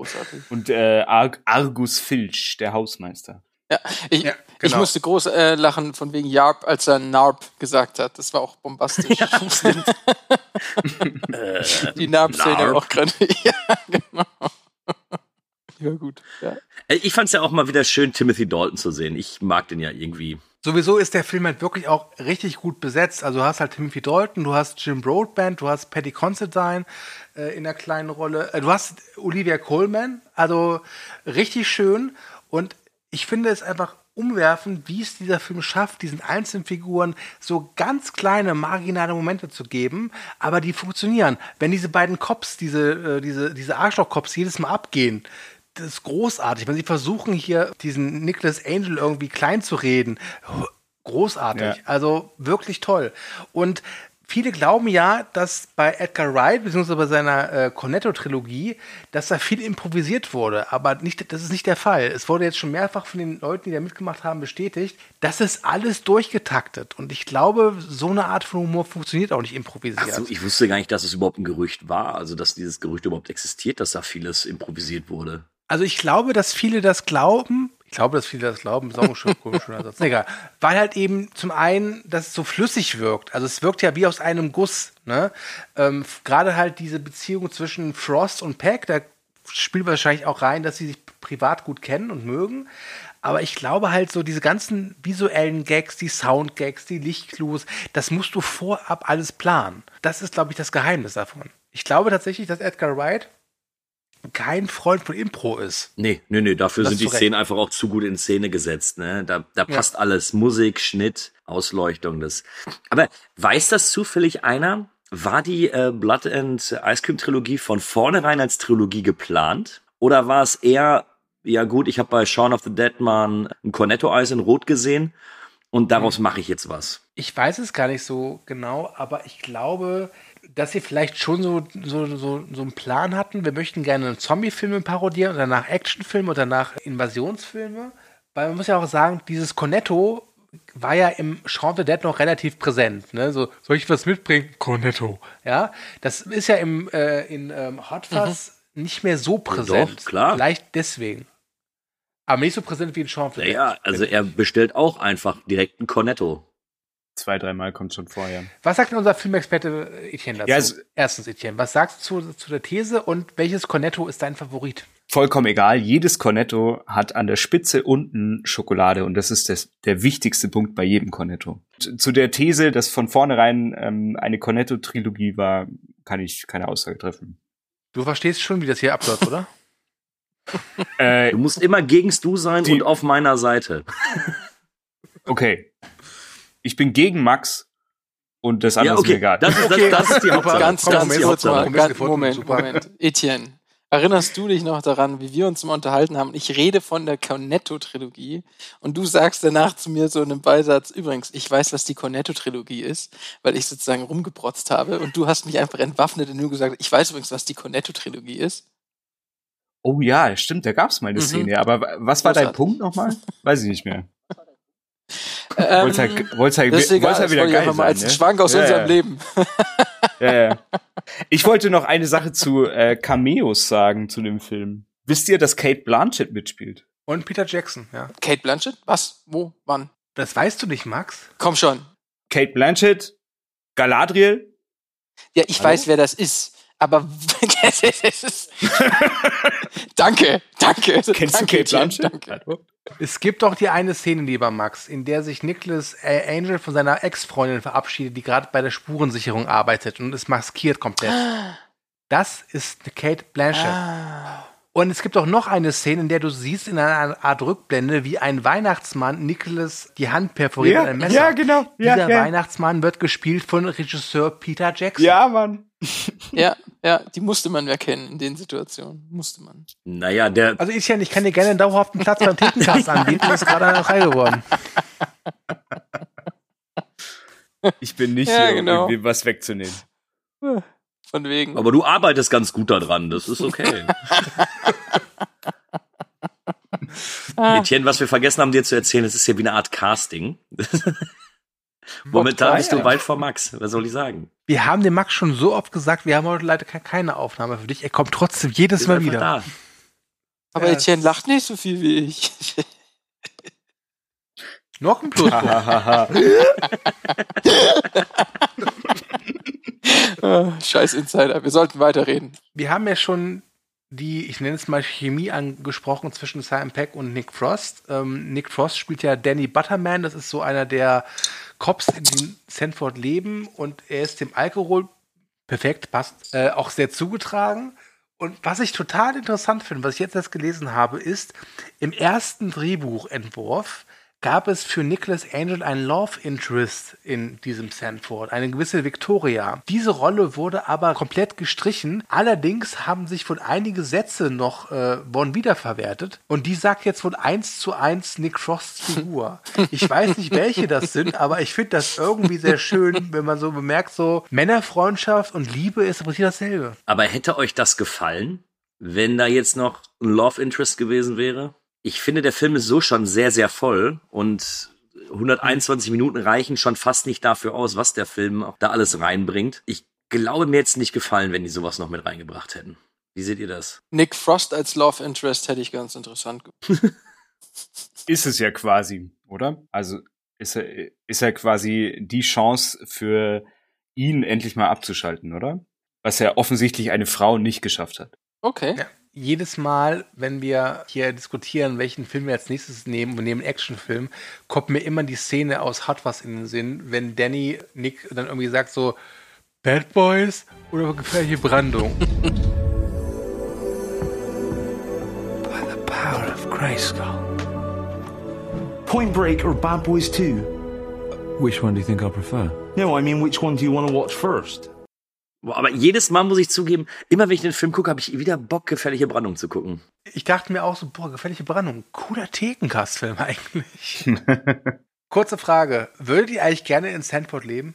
Großartig. Und äh, Ar Argus Filch, der Hausmeister. Ja, ich, Ja, ich genau. musste groß äh, lachen von wegen Yarp, als er Narp gesagt hat. Das war auch bombastisch. (laughs) Die Narp-Szene Narp. auch gerade. (laughs) ja, genau. Ja, gut. Ja. Äh, Ich fand es ja auch mal wieder schön, Timothy Dalton zu sehen. Ich mag den ja irgendwie. Sowieso ist der Film halt wirklich auch richtig gut besetzt. Also du hast halt Timothy Dalton, du hast Jim Broadbent, du hast Patty Considine äh, in der kleinen Rolle, äh, du hast Olivia Colman, also richtig schön. Und ich finde es einfach umwerfend, wie es dieser Film schafft, diesen einzelnen Figuren so ganz kleine, marginale Momente zu geben, aber die funktionieren. Wenn diese beiden Cops, diese, äh, diese, diese Arschloch-Cops jedes Mal abgehen, das ist großartig. Wenn sie versuchen, hier diesen Nicholas Angel irgendwie klein zu reden, großartig. Ja. Also wirklich toll. Und viele glauben ja, dass bei Edgar Wright, beziehungsweise bei seiner äh, Cornetto-Trilogie, dass da viel improvisiert wurde. Aber nicht, das ist nicht der Fall. Es wurde jetzt schon mehrfach von den Leuten, die da mitgemacht haben, bestätigt, das ist alles durchgetaktet. Und ich glaube, so eine Art von Humor funktioniert auch nicht improvisiert. Ach so, ich wusste gar nicht, dass es überhaupt ein Gerücht war. Also, dass dieses Gerücht überhaupt existiert, dass da vieles improvisiert wurde. Also ich glaube, dass viele das glauben. Ich glaube, dass viele das glauben. Ist auch ein schön, schöner Satz. Egal. Weil halt eben zum einen, dass es so flüssig wirkt. Also es wirkt ja wie aus einem Guss. Ne? Ähm, Gerade halt diese Beziehung zwischen Frost und Peck, da spielt wahrscheinlich auch rein, dass sie sich privat gut kennen und mögen. Aber ich glaube halt so, diese ganzen visuellen Gags, die Soundgags, die Lichtclues, das musst du vorab alles planen. Das ist, glaube ich, das Geheimnis davon. Ich glaube tatsächlich, dass Edgar Wright kein Freund von Impro ist. Nee, nee, nee, dafür Das sind die Recht. Szenen einfach auch zu gut in Szene gesetzt, ne? Da, da passt alles. Musik, Schnitt, Ausleuchtung, das. Aber weiß das zufällig einer? War die äh, Blood and Ice Cream Trilogie von vornherein als Trilogie geplant? Oder war es eher, ja gut, ich habe bei Shaun of the Dead mal ein Cornetto-Eis in Rot gesehen und daraus mache ich jetzt was. Ich weiß es gar nicht so genau, aber ich glaube, dass sie vielleicht schon so, so, so, so einen Plan hatten. Wir möchten gerne Zombie-Filme parodieren und danach Actionfilme und danach Invasionsfilme. Weil man muss ja auch sagen, dieses Cornetto war ja im Shaun the Dead noch relativ präsent. Ne? So, soll ich was mitbringen? Cornetto. Ja, das ist ja im, äh, in ähm, Hot Fuzz nicht mehr so präsent. Doch, klar. Vielleicht deswegen. Aber nicht so präsent wie in Shaun the Dead. Naja, also er bestellt auch einfach direkt ein Cornetto. Zwei, dreimal kommt schon vorher. Was sagt denn unser Filmexperte äh, Etienne dazu? Ja, also- Erstens, Etienne, was sagst du zu, zu der These und welches Cornetto ist dein Favorit? Vollkommen egal. Jedes Cornetto hat an der Spitze unten Schokolade und das ist das, der wichtigste Punkt bei jedem Cornetto. Zu- Zu der These, dass von vornherein ähm, eine Cornetto-Trilogie war, kann ich keine Aussage treffen. Du verstehst schon, wie das hier abläuft, oder? Äh, (laughs) Du musst immer gegens Du sein Die- und auf meiner Seite. okay. Ich bin gegen Max und das andere Ja, okay. ist mir egal. Das, ist- das, das ist die (laughs) Hauptsache. Ganz, ganz mal. Hauptsache. Kompromiss Ganz, Moment. Moment. Etienne, erinnerst du dich noch daran, wie wir uns mal unterhalten haben? Ich rede von der Cornetto-Trilogie und du sagst danach zu mir so in einem Beisatz, übrigens, ich weiß, was die Cornetto-Trilogie ist, weil ich sozusagen rumgeprotzt habe und du hast mich einfach entwaffnet und nur gesagt, ich weiß übrigens, was die Cornetto-Trilogie ist. Oh ja, stimmt, da gab's mal eine Mhm. Szene. Aber was war dein Großartig. Punkt nochmal? Weiß ich nicht mehr. (laughs) Ähm, Wollt's halt, wollt's halt, wollt's halt das wieder geil einfach mal sein, als ne? Schwank aus Ja, unserem ja. Leben. (laughs) Ja, ja. Ich wollte noch eine Sache zu äh, Cameos sagen zu dem Film. Wisst ihr, dass Kate Blanchett mitspielt? Und Peter Jackson, ja. Kate Blanchett? Was? Wo? Wann? Das weißt du nicht, Max? Komm schon. Kate Blanchett, Galadriel. Ja, ich Hallo? weiß, wer das ist. Aber das ist, das ist danke, danke. Kennst du danke, Kate Etienne, Blanchett? Danke. Es gibt doch die eine Szene, lieber Max, in der sich Nicholas äh, Angel von seiner Ex-Freundin verabschiedet, die gerade bei der Spurensicherung arbeitet und ist maskiert komplett. (gasps) Das ist Kate Blanchett. Ah. Und es gibt auch noch eine Szene, in der du siehst in einer Art Rückblende, wie ein Weihnachtsmann Nicholas die Hand perforiert Ja, mit einem Messer. ja, genau. Ja, Dieser ja. Weihnachtsmann wird gespielt von Regisseur Peter Jackson. Ja, Mann. Ja, (laughs) ja, die musste man erkennen in den Situationen. Musste man. Naja, der, Also ich, ich kann dir gerne einen dauerhaften Platz beim Thekencast (laughs) anbieten, ist gerade frei geworden. (laughs) Ich bin nicht Ja, hier, genau. um irgendwie was wegzunehmen. Von wegen. aber du arbeitest ganz gut daran, das ist okay. Ah. Etienne, was wir vergessen haben dir zu erzählen, das ist ja wie eine Art Casting. Momentan bist du ja. weit vor Max, was soll ich sagen? Wir haben dem Max schon so oft gesagt, wir haben heute leider ke- keine Aufnahme für dich. Er kommt trotzdem jedes Mal wieder. da. Aber Ja, Etienne lacht nicht so viel wie ich. (laughs) Noch ein Pluspunkt. (laughs) Ah, Scheiß Insider. Wir sollten weiterreden. Wir haben ja schon die, ich nenne es mal Chemie angesprochen zwischen Simon Peck und Nick Frost. Ähm, Nick Frost spielt ja Danny Butterman, das ist so einer der Cops, in Sanford leben und er ist dem Alkohol, perfekt, passt, äh, auch sehr zugetragen. Und was ich total interessant finde, was ich jetzt erst gelesen habe, ist, im ersten Drehbuchentwurf gab es für Nicholas Angel ein Love Interest in diesem Sanford, eine gewisse Victoria. Diese Rolle wurde aber komplett gestrichen. Allerdings haben sich wohl einige Sätze noch äh, wurden wiederverwertet und die sagt jetzt wohl eins zu eins Nick Frosts Figur. (laughs) Ich weiß nicht, welche das sind, aber ich finde das irgendwie sehr schön, wenn man so bemerkt, so Männerfreundschaft und Liebe ist im Prinzip dasselbe. Aber hätte euch das gefallen, wenn da jetzt noch ein Love Interest gewesen wäre? Ich finde, der Film ist so schon sehr, sehr voll und 121 Minuten reichen schon fast nicht dafür aus, was der Film da alles reinbringt. Ich glaube, mir jetzt nicht gefallen, wenn die sowas noch mit reingebracht hätten. Wie seht ihr das? Nick Frost als Love Interest hätte ich ganz interessant gefunden. (laughs) Ist es ja quasi, oder? Also ist er, ist er quasi die Chance für ihn endlich mal abzuschalten, oder? Was ja offensichtlich eine Frau nicht geschafft hat. Okay. Ja. Jedes Mal, wenn wir hier diskutieren, welchen Film wir als nächstes nehmen, wir nehmen einen Actionfilm, kommt mir immer die Szene aus Hot Was in den Sinn, wenn Danny Nick dann irgendwie sagt so Bad Boys oder gefährliche Brandung. (laughs) By the power of Grayskull. Point Break or Bad Boys 2? Which one do you think I prefer? No, I mean, which one do you want to watch first? Boah, aber jedes Mal muss ich zugeben, immer wenn ich den Film gucke, habe ich wieder Bock, gefährliche Brandung zu gucken. Ich dachte mir auch so, boah, gefährliche Brandung, cooler Thekenkastfilm (laughs) eigentlich. (laughs) Kurze Frage, würdet ihr eigentlich gerne in Sandport leben?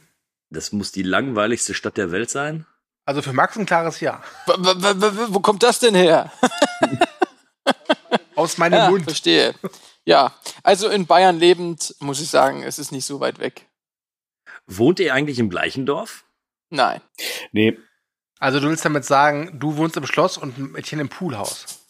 Das muss die langweiligste Stadt der Welt sein. Also für Max ein klares Ja. Wo kommt das denn her? (laughs) Aus meinem ja, Mund. Verstehe. Ja, also in Bayern lebend, muss ich sagen, es ist nicht so weit weg. Wohnt ihr eigentlich im gleichen Dorf? Nein. Nee. Also du willst damit sagen, du wohnst im Schloss und Mädchen im Poolhaus.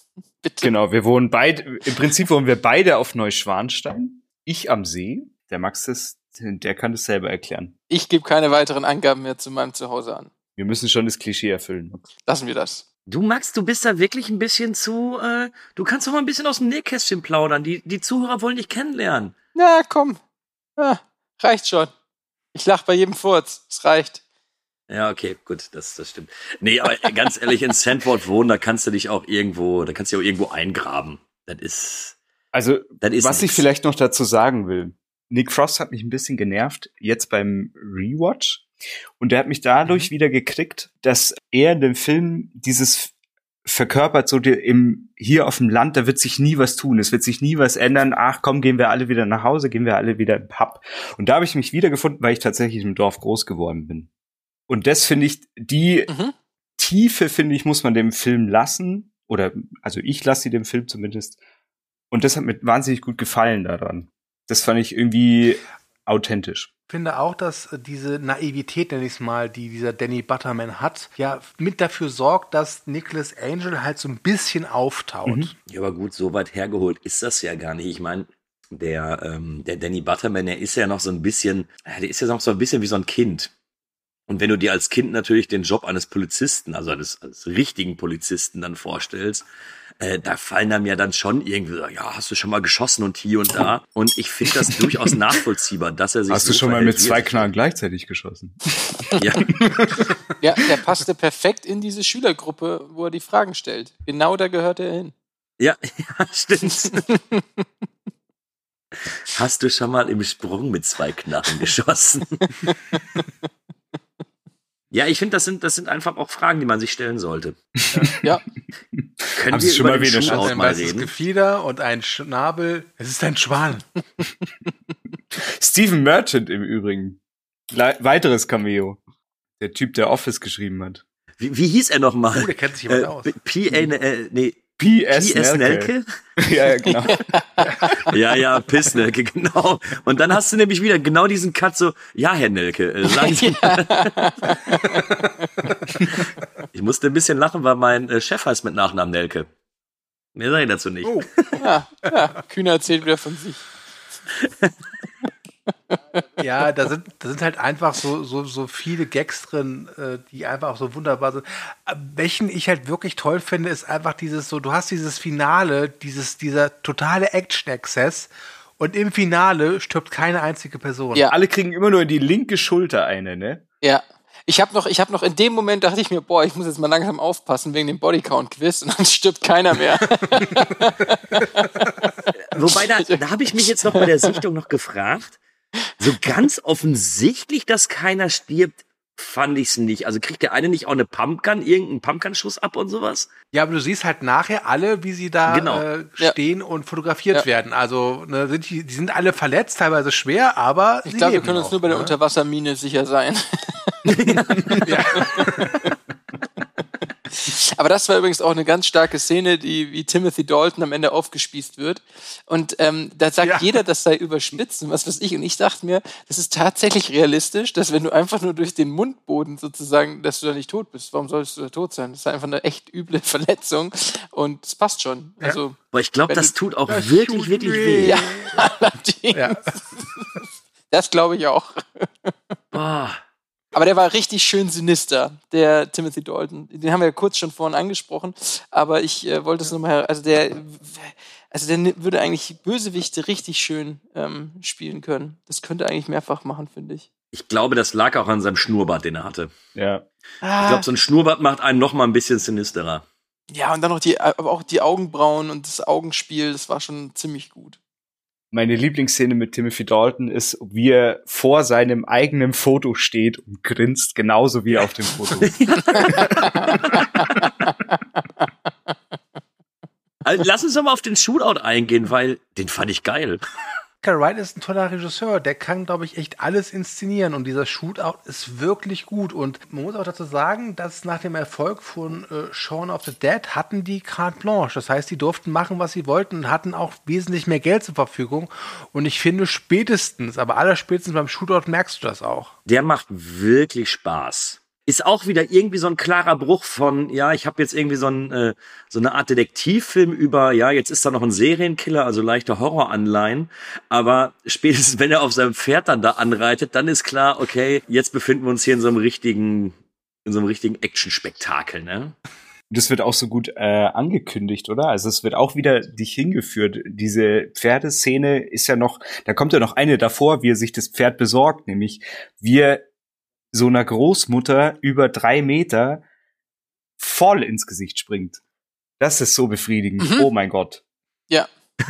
Bitte. Genau, wir wohnen beide, im Prinzip wohnen wir beide auf Neuschwanstein. Ich am See. Der Max das, der kann das selber erklären. Ich gebe keine weiteren Angaben mehr zu meinem Zuhause an. Wir müssen schon das Klischee erfüllen. Lassen wir das. Du, Max, du bist da wirklich ein bisschen zu, äh, du kannst doch mal ein bisschen aus dem Nähkästchen plaudern. Die, die Zuhörer wollen dich kennenlernen. Na, komm. Ja, reicht schon. Ich lach bei jedem Furz. Es reicht. Ja, okay, gut, das, das stimmt. Nee, aber ganz ehrlich, in Sandford wohnen, da kannst du dich auch irgendwo, da kannst du dich auch irgendwo eingraben. Das ist. Also, das ist was nix. ich vielleicht noch dazu sagen will. Nick Frost hat mich ein bisschen genervt, jetzt beim Rewatch. Und der hat mich dadurch wieder gekriegt, dass er in dem Film dieses verkörpert, so im, hier auf dem Land, da wird sich nie was tun, es wird sich nie was ändern. Ach komm, gehen wir alle wieder nach Hause, gehen wir alle wieder im Pub. Und da habe ich mich wiedergefunden, weil ich tatsächlich im Dorf groß geworden bin. Und das finde ich, die Mhm. Tiefe, finde ich, muss man dem Film lassen. Oder, also ich lasse sie dem Film zumindest. Und das hat mir wahnsinnig gut gefallen daran. Das fand ich irgendwie authentisch. Ich finde auch, dass äh, diese Naivität, nenne ich es mal, die dieser Danny Butterman hat, ja mit dafür sorgt, dass Nicholas Angel halt so ein bisschen auftaut. Mhm. Ja, aber gut, so weit hergeholt ist das ja gar nicht. Ich meine, der, ähm, der Danny Butterman, der ist ja noch so ein bisschen, ja, der ist ja noch so ein bisschen wie so ein Kind. Und wenn du dir als Kind natürlich den Job eines Polizisten, also eines, eines richtigen Polizisten dann vorstellst, äh, da fallen einem ja dann schon irgendwie, so, ja, hast du schon mal geschossen und hier und da. (laughs) Und ich finde das durchaus nachvollziehbar, dass er sich Hast so du schon mal mit zwei Knarren gleichzeitig geschossen? (laughs) Ja. Ja, der passte perfekt in diese Schülergruppe, wo er die Fragen stellt. Genau da gehört er hin. Ja, (laughs) ja, stimmt. Hast du schon mal im Sprung mit zwei Knarren geschossen? Ja, ich finde, das sind, das sind einfach auch Fragen, die man sich stellen sollte. Ja. (laughs) Können Haben wir Sie schon über mal den wieder Schuh ein mal weißes reden? Gefieder und ein Schnabel. Es ist ein Schwan. (laughs) Stephen Merchant im Übrigen. Le weiteres Cameo. Der Typ, der Office geschrieben hat. Wie, wie hieß er nochmal? Oh, der kennt sich jemand Äh, aus. P. A. Äh, nee, P.S. P.S. Nelke. Nelke? (laughs) ja, ja, genau. (laughs) Ja, ja, Piss Nelke, genau. Und dann hast du nämlich wieder genau diesen Cut so, ja, Herr Nelke, äh, sagen Sie (laughs) Ich musste ein bisschen lachen, weil mein äh, Chef heißt mit Nachnamen Nelke. Mehr sage ich dazu nicht. Oh. Ja, ja, Kühner erzählt wieder von sich. Ja, da sind, da sind halt einfach so, so, so viele Gags drin, äh, die einfach auch so wunderbar sind. Äh, Welchen ich halt wirklich toll finde, ist einfach dieses so, du hast dieses Finale, dieses, dieser totale Action-Exzess und im Finale stirbt keine einzige Person. Ja. Alle kriegen immer nur in die linke Schulter eine, ne? Ja. Ich habe noch, ich habe noch in dem Moment dachte ich mir, boah, ich muss jetzt mal langsam aufpassen wegen dem Bodycount-Quiz und dann stirbt keiner mehr. (laughs) Wobei, da, da habe ich mich jetzt noch bei der Sichtung noch gefragt. So ganz offensichtlich, dass keiner stirbt, fand ich's nicht. Also kriegt der eine nicht auch eine Pumpgun, irgendeinen Pumpgun-Schuss ab und sowas? Ja, aber du siehst halt nachher alle, wie sie da Genau. äh, Ja. stehen und fotografiert Ja. werden. Also ne, sind die, die sind alle verletzt, teilweise schwer, aber Ich glaube, wir können uns noch, nur bei der ne? Unterwassermine sicher sein. (laughs) (laughs) (laughs) Aber das war übrigens auch eine ganz starke Szene, die wie Timothy Dalton am Ende aufgespießt wird. Und ähm, da sagt Ja. jeder, das sei überspitzt und was weiß ich. Und ich dachte mir, das ist tatsächlich realistisch, dass wenn du einfach nur durch den Mundboden sozusagen, dass du da nicht tot bist. Warum solltest du da tot sein? Das ist einfach eine echt üble (laughs) Verletzung und es passt schon. Also Aber ich glaube, das tut auch Das wirklich, tut wirklich weh. weh. ja, (laughs) allerdings. Ja. Das glaube ich auch. Boah. Aber der war richtig schön sinister, der Timothy Dalton. Den haben wir ja kurz schon vorhin angesprochen, aber ich äh, wollte es nochmal, also der, also der würde eigentlich Bösewichte richtig schön ähm, spielen können. Das könnte er eigentlich mehrfach machen, finde ich. Ich glaube, das lag auch an seinem Schnurrbart, den er hatte. Ja. Ich glaube, so ein Schnurrbart macht einen noch mal ein bisschen sinisterer. ja, und dann noch die, aber auch die Augenbrauen und das Augenspiel, das war schon ziemlich gut. Meine Lieblingsszene mit Timothy Dalton ist, wie er vor seinem eigenen Foto steht und grinst, genauso wie auf dem Foto. (laughs) Also, lass uns doch mal auf den Shootout eingehen, weil den fand ich geil. Edgar Wright ist ein toller Regisseur, der kann, glaube ich, echt alles inszenieren. Und dieser Shootout ist wirklich gut. Und man muss auch dazu sagen, dass nach dem Erfolg von äh, Shaun of the Dead hatten die carte blanche, das heißt, die durften machen, was sie wollten und hatten auch wesentlich mehr Geld zur Verfügung. Und ich finde spätestens, aber allerspätestens beim Shootout merkst du das auch. Der macht wirklich Spaß. Ist auch wieder irgendwie so ein klarer Bruch von, ja, ich habe jetzt irgendwie so, ein, äh, so eine Art Detektivfilm über, ja, jetzt ist da noch ein Serienkiller, also leichte Horroranleihen. Aber spätestens, wenn er auf seinem Pferd dann da anreitet, dann ist klar, okay, jetzt befinden wir uns hier in so einem richtigen, in so einem richtigen Action-Spektakel, ne? Das wird auch so gut äh, angekündigt, oder? Also es wird auch wieder dich hingeführt. Diese Pferdeszene ist ja noch, da kommt ja noch eine davor, wie er sich das Pferd besorgt, nämlich wie er so einer Großmutter über drei Meter voll ins Gesicht springt. Das ist so befriedigend. Mhm. Oh mein Gott. Ja,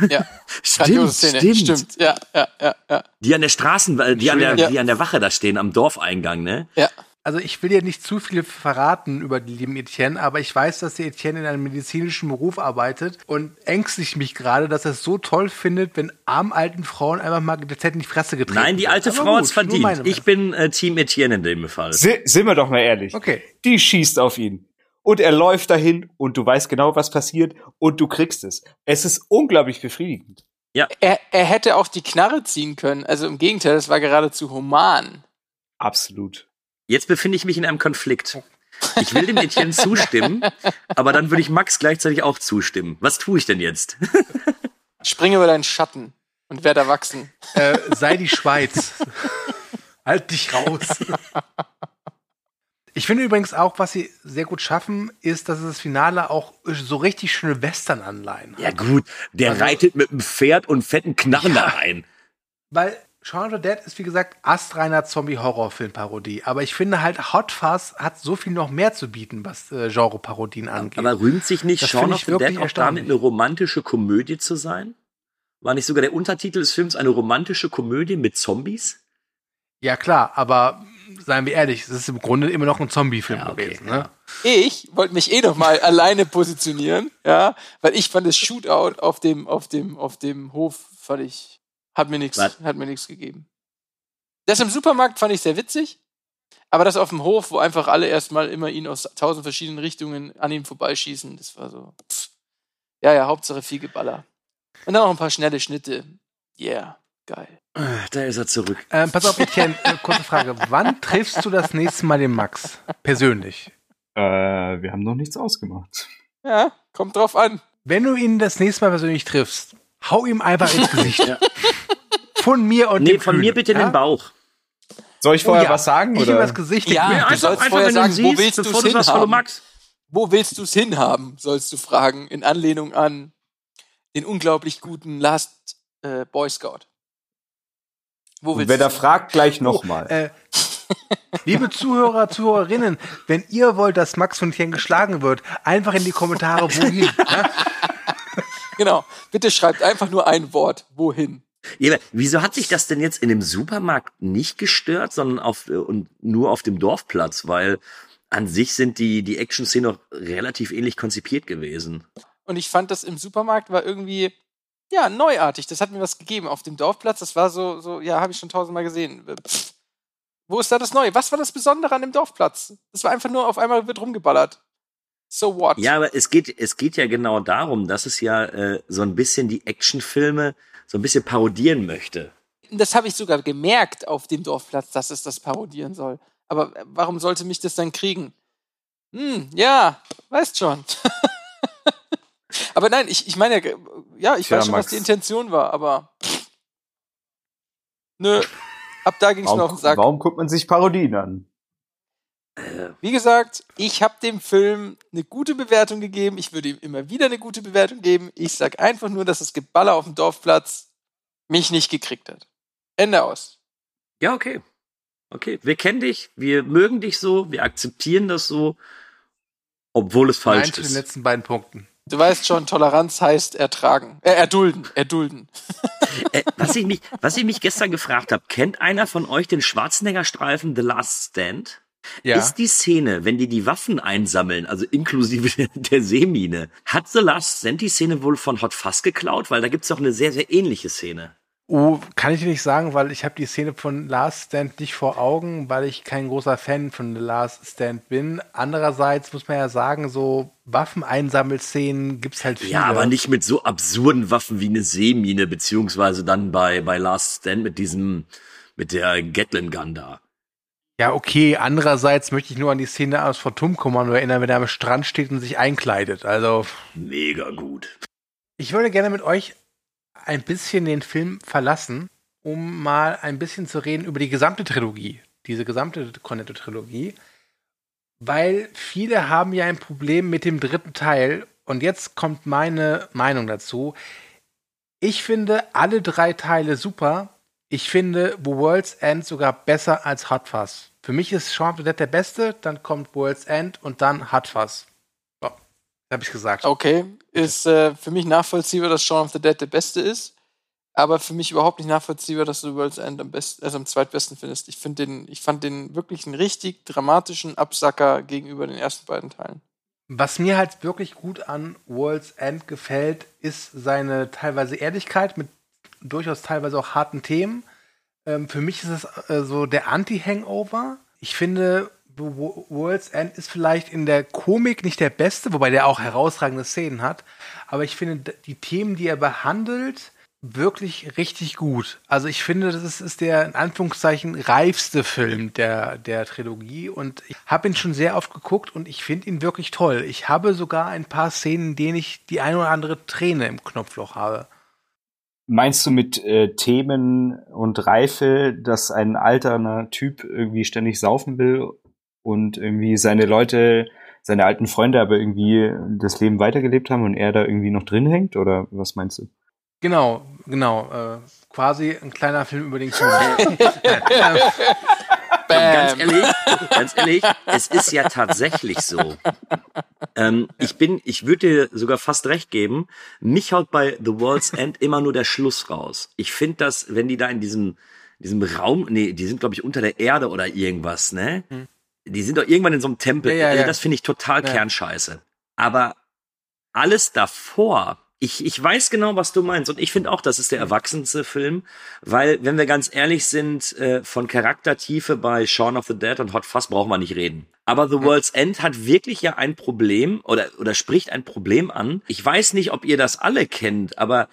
ja. (laughs) Stimmt, stimmt. Stimmt, ja, ja, ja, ja. Die an der Straßen, äh, die an der, Ja. die an der Wache da stehen, am Dorfeingang, ne? Ja, Also ich will dir nicht zu viel verraten über die lieben Etienne, aber ich weiß, dass der Etienne in einem medizinischen Beruf arbeitet und ängstigt mich gerade, dass er es so toll findet, wenn armen alten Frauen einfach mal dezent in die Fresse getreten Nein, die wird. alte Aber Frau hat's nur verdient. meine Ich bin äh, Team Etienne in dem Fall. Si sind wir doch mal ehrlich. Okay. Die schießt auf ihn. Und er läuft dahin und du weißt genau, was passiert und du kriegst es. Es ist unglaublich befriedigend. er, er hätte auch die Knarre ziehen können. Also im Gegenteil, das war geradezu human. Absolut. Jetzt befinde ich mich in einem Konflikt. Ich will dem Etienne zustimmen, aber dann würde ich Max gleichzeitig auch zustimmen. Was tue ich denn jetzt? Spring über deinen Schatten und werd erwachsen. Äh, sei die Schweiz. halt dich raus. Ich finde übrigens auch, was sie sehr gut schaffen, ist, dass das Finale auch so richtig schöne Western-Anleihen hat. Ja gut, der reitet mit einem Pferd und fetten Knarren da rein. Weil Shaun of the Dead ist, wie gesagt, astreiner Zombie-Horrorfilm-Parodie. Aber ich finde halt, Hot Fuzz hat so viel noch mehr zu bieten, was äh, Genre-Parodien angeht. Aber rühmt sich nicht Das Shaun of the Dead auch damit, eine romantische Komödie zu sein? War nicht sogar der Untertitel des Films eine romantische Komödie mit Zombies? Ja, klar, aber seien wir ehrlich, es ist im Grunde immer noch ein Zombie-Film Ja, okay, gewesen. Ne? Ich wollte mich eh noch mal (laughs) alleine positionieren, ja, weil ich fand das Shootout auf dem, auf dem, auf dem Hof, fand ich, hat mir nichts, hat mir nichts gegeben. Das im Supermarkt fand ich sehr witzig, aber das auf dem Hof, wo einfach alle erstmal immer ihn aus tausend verschiedenen Richtungen an ihm vorbeischießen, das war so, pff. ja, ja, Hauptsache viel Geballer. Und dann noch ein paar schnelle Schnitte. Yeah, geil. Da ist er zurück. Ähm, pass auf, Etienne, äh, kurze Frage. Wann triffst du das nächste Mal den Max? Persönlich. Äh, wir haben noch nichts ausgemacht. Ja, kommt drauf an. Wenn du ihn das nächste Mal persönlich triffst, hau ihm einfach ins Gesicht. (laughs) Von mir und Nee, dem von Kühne, mir bitte in ja? den Bauch. Soll ich vorher Oh ja, was sagen? Ich oder? ihm das Gesicht. Ja, Kühne. sollst einfach, vorher sagen, wo siehst, willst du es hinhaben? Max. Wo willst du es hinhaben, sollst du fragen, in Anlehnung an den unglaublich guten Last äh, Boy Scout. Wo Und willst wer da fragt, gleich nochmal. Äh, liebe Zuhörer, Zuhörerinnen, wenn ihr wollt, dass Max von Tien geschlagen wird, einfach in die Kommentare, wohin. ja? (laughs) Genau. Bitte schreibt einfach nur ein Wort. Wohin? Ja, wieso hat sich das denn jetzt in dem Supermarkt nicht gestört, sondern auf, äh, und nur auf dem Dorfplatz? Weil an sich sind die, die Action-Szenen noch relativ ähnlich konzipiert gewesen. Und ich fand das im Supermarkt war irgendwie, ja, neuartig. Das hat mir was gegeben auf dem Dorfplatz. Das war so, so ja, habe ich schon tausendmal gesehen. Pff. Wo ist da das Neue? Was war das Besondere an dem Dorfplatz? Das war einfach nur, auf einmal wird rumgeballert. So what? Ja, aber es geht, es geht ja genau darum, dass es ja äh, so ein bisschen die Actionfilme so ein bisschen parodieren möchte. Das habe ich sogar gemerkt auf dem Dorfplatz, dass es das parodieren soll. Aber äh, warum sollte mich das dann kriegen? Hm, ja, weißt schon. (laughs) aber nein, ich, ich meine, ja, ja, ich Tja, weiß schon, was Max. die Intention war, aber pff. nö, ab da ging es auf den Sack. warum guckt man sich Parodien an? Wie gesagt, ich habe dem Film eine gute Bewertung gegeben. Ich würde ihm immer wieder eine gute Bewertung geben. Ich sag einfach nur, dass das Geballer auf dem Dorfplatz mich nicht gekriegt hat. Ende aus. Ja, okay. Okay, wir kennen dich, wir mögen dich so, wir akzeptieren das so, obwohl es falsch Nein zu den ist. letzten beiden Punkten. Du weißt schon, Toleranz heißt ertragen. Äh, erdulden, erdulden. (laughs) Äh, was, ich mich, was ich mich gestern gefragt habe, kennt einer von euch den Schwarzenegger-Streifen The Last Stand? Ja. Ist die Szene, wenn die die Waffen einsammeln, also inklusive (laughs) der Seemine, hat The Last Stand die Szene wohl von Hot Fuzz geklaut? Weil da gibt's doch eine sehr, sehr ähnliche Szene. Oh, kann ich dir nicht sagen, weil ich habe die Szene von Last Stand nicht vor Augen, weil ich kein großer Fan von The Last Stand bin. Andererseits muss man ja sagen, so Waffeneinsammelszenen gibt's halt viele. Ja, aber nicht mit so absurden Waffen wie eine Seemine, beziehungsweise dann bei, bei Last Stand mit diesem, mit der Gatling Gun da. Ja, okay. Andererseits möchte ich nur an die Szene aus Fortum Kommando erinnern, wenn er am Strand steht und sich einkleidet. Also, Mega gut. ich würde gerne mit euch ein bisschen den Film verlassen, um mal ein bisschen zu reden über die gesamte Trilogie. Diese gesamte Cornetto-Trilogie. Weil viele haben ja ein Problem mit dem dritten Teil. Und jetzt kommt meine Meinung dazu. Ich finde alle drei Teile super. Ich finde The World's End sogar besser als Hot Fuzz. Für mich ist Shaun of the Dead der beste, dann kommt World's End und dann Hot Fuzz. So, habe ich gesagt. Okay, ist äh, für mich nachvollziehbar, dass Shaun of the Dead der Beste ist, aber für mich überhaupt nicht nachvollziehbar, dass du World's End am besten, also am zweitbesten findest. Ich finde den, ich fand den wirklich einen richtig dramatischen Absacker gegenüber den ersten beiden Teilen. Was mir halt wirklich gut an World's End gefällt, ist seine teilweise Ehrlichkeit mit durchaus teilweise auch harten Themen. Ähm, für mich ist es äh, so der Anti-Hangover. Ich finde, The Wo- World's End ist vielleicht in der Komik nicht der beste, wobei der auch herausragende Szenen hat. Aber ich finde die Themen, die er behandelt, wirklich richtig gut. Also ich finde, das ist, ist der in Anführungszeichen reifste Film der, der Trilogie und ich habe ihn schon sehr oft geguckt und ich finde ihn wirklich toll. Ich habe sogar ein paar Szenen, in denen ich die eine oder andere Träne im Knopfloch habe. Meinst du mit äh, Themen und Reife, dass ein alterner Typ irgendwie ständig saufen will und irgendwie seine Leute, seine alten Freunde aber irgendwie das Leben weitergelebt haben und er da irgendwie noch drin hängt? Oder was meinst du? Genau, genau. Äh, quasi ein kleiner Film über den Kuhn. (laughs) (laughs) (laughs) Ganz ehrlich, (laughs) ganz ehrlich, es ist ja tatsächlich so. Ähm, ich bin, ich würde dir sogar fast recht geben. Mich haut bei The World's End immer nur der Schluss raus. Ich finde das, wenn die da in diesem, diesem Raum, nee, die sind glaube ich unter der Erde oder irgendwas, ne? Die sind doch irgendwann in so einem Tempel. Ja, ja, also ja. das finde ich total Ja. Kernscheiße. Aber alles davor, ich, ich weiß genau, was du meinst. Und ich finde auch, das ist der erwachsenste Film, weil, wenn wir ganz ehrlich sind, äh, von Charaktertiefe bei Shaun of the Dead und Hot Fuzz brauchen wir nicht reden. Aber The World's End hat wirklich ja ein Problem oder, oder spricht ein Problem an. Ich weiß nicht, ob ihr das alle kennt, aber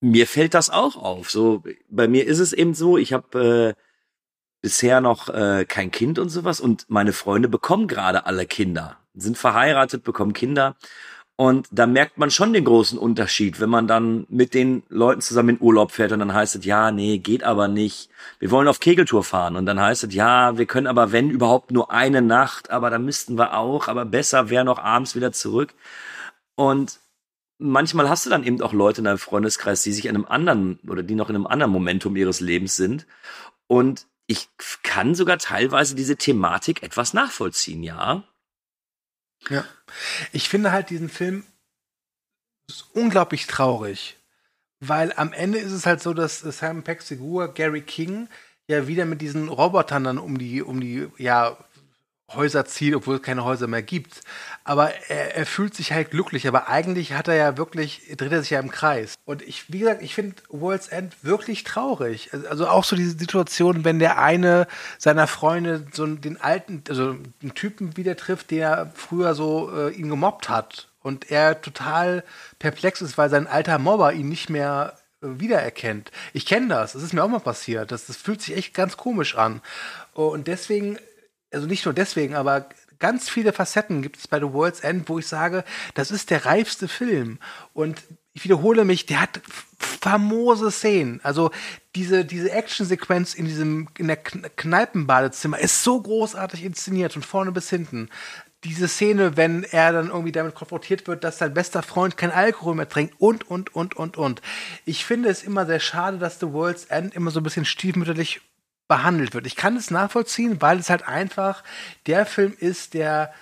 mir fällt das auch auf. So, bei mir ist es eben so, ich habe äh, bisher noch äh, kein Kind und sowas und meine Freunde bekommen gerade alle Kinder, sind verheiratet, bekommen Kinder Und da merkt man schon den großen Unterschied, wenn man dann mit den Leuten zusammen in Urlaub fährt und dann heißt es, ja, nee, geht aber nicht. Wir wollen auf Kegeltour fahren. Und dann heißt es, ja, wir können aber, wenn überhaupt, nur eine Nacht, aber da müssten wir auch, aber besser wäre noch abends wieder zurück. Und manchmal hast du dann eben auch Leute in deinem Freundeskreis, die sich in einem anderen oder die noch in einem anderen Momentum ihres Lebens sind. Und ich kann sogar teilweise diese Thematik etwas nachvollziehen, ja. Ja. Ich finde halt diesen Film unglaublich traurig, weil am Ende ist es halt so, dass Simon Peck's Figur Gary King ja wieder mit diesen Robotern dann um die um die ja Häuser zieht, obwohl es keine Häuser mehr gibt. Aber er, er, fühlt sich halt glücklich, aber eigentlich hat er ja wirklich, dreht er sich ja im Kreis. Und ich, wie gesagt, ich finde World's End wirklich traurig. Also auch so diese Situation, wenn der eine seiner Freunde so den alten, also einen Typen wieder trifft, der früher so äh, ihn gemobbt hat. Und er total perplex ist, weil sein alter Mobber ihn nicht mehr äh, wiedererkennt. Ich kenne das, das ist mir auch mal passiert. Das, das fühlt sich echt ganz komisch an. Und deswegen also nicht nur deswegen, aber ganz viele Facetten gibt es bei The World's End, wo ich sage, das ist der reifste Film. Und ich wiederhole mich, der hat famose Szenen. Also diese, diese Actionsequenz in diesem, in der Kneipenbadezimmer ist so großartig inszeniert von vorne bis hinten. Diese Szene, wenn er dann irgendwie damit konfrontiert wird, dass sein bester Freund kein Alkohol mehr trinkt und, und, und, und, und. Ich finde es immer sehr schade, dass The World's End immer so ein bisschen stiefmütterlich behandelt wird. Ich kann es nachvollziehen, weil es halt einfach der Film ist, der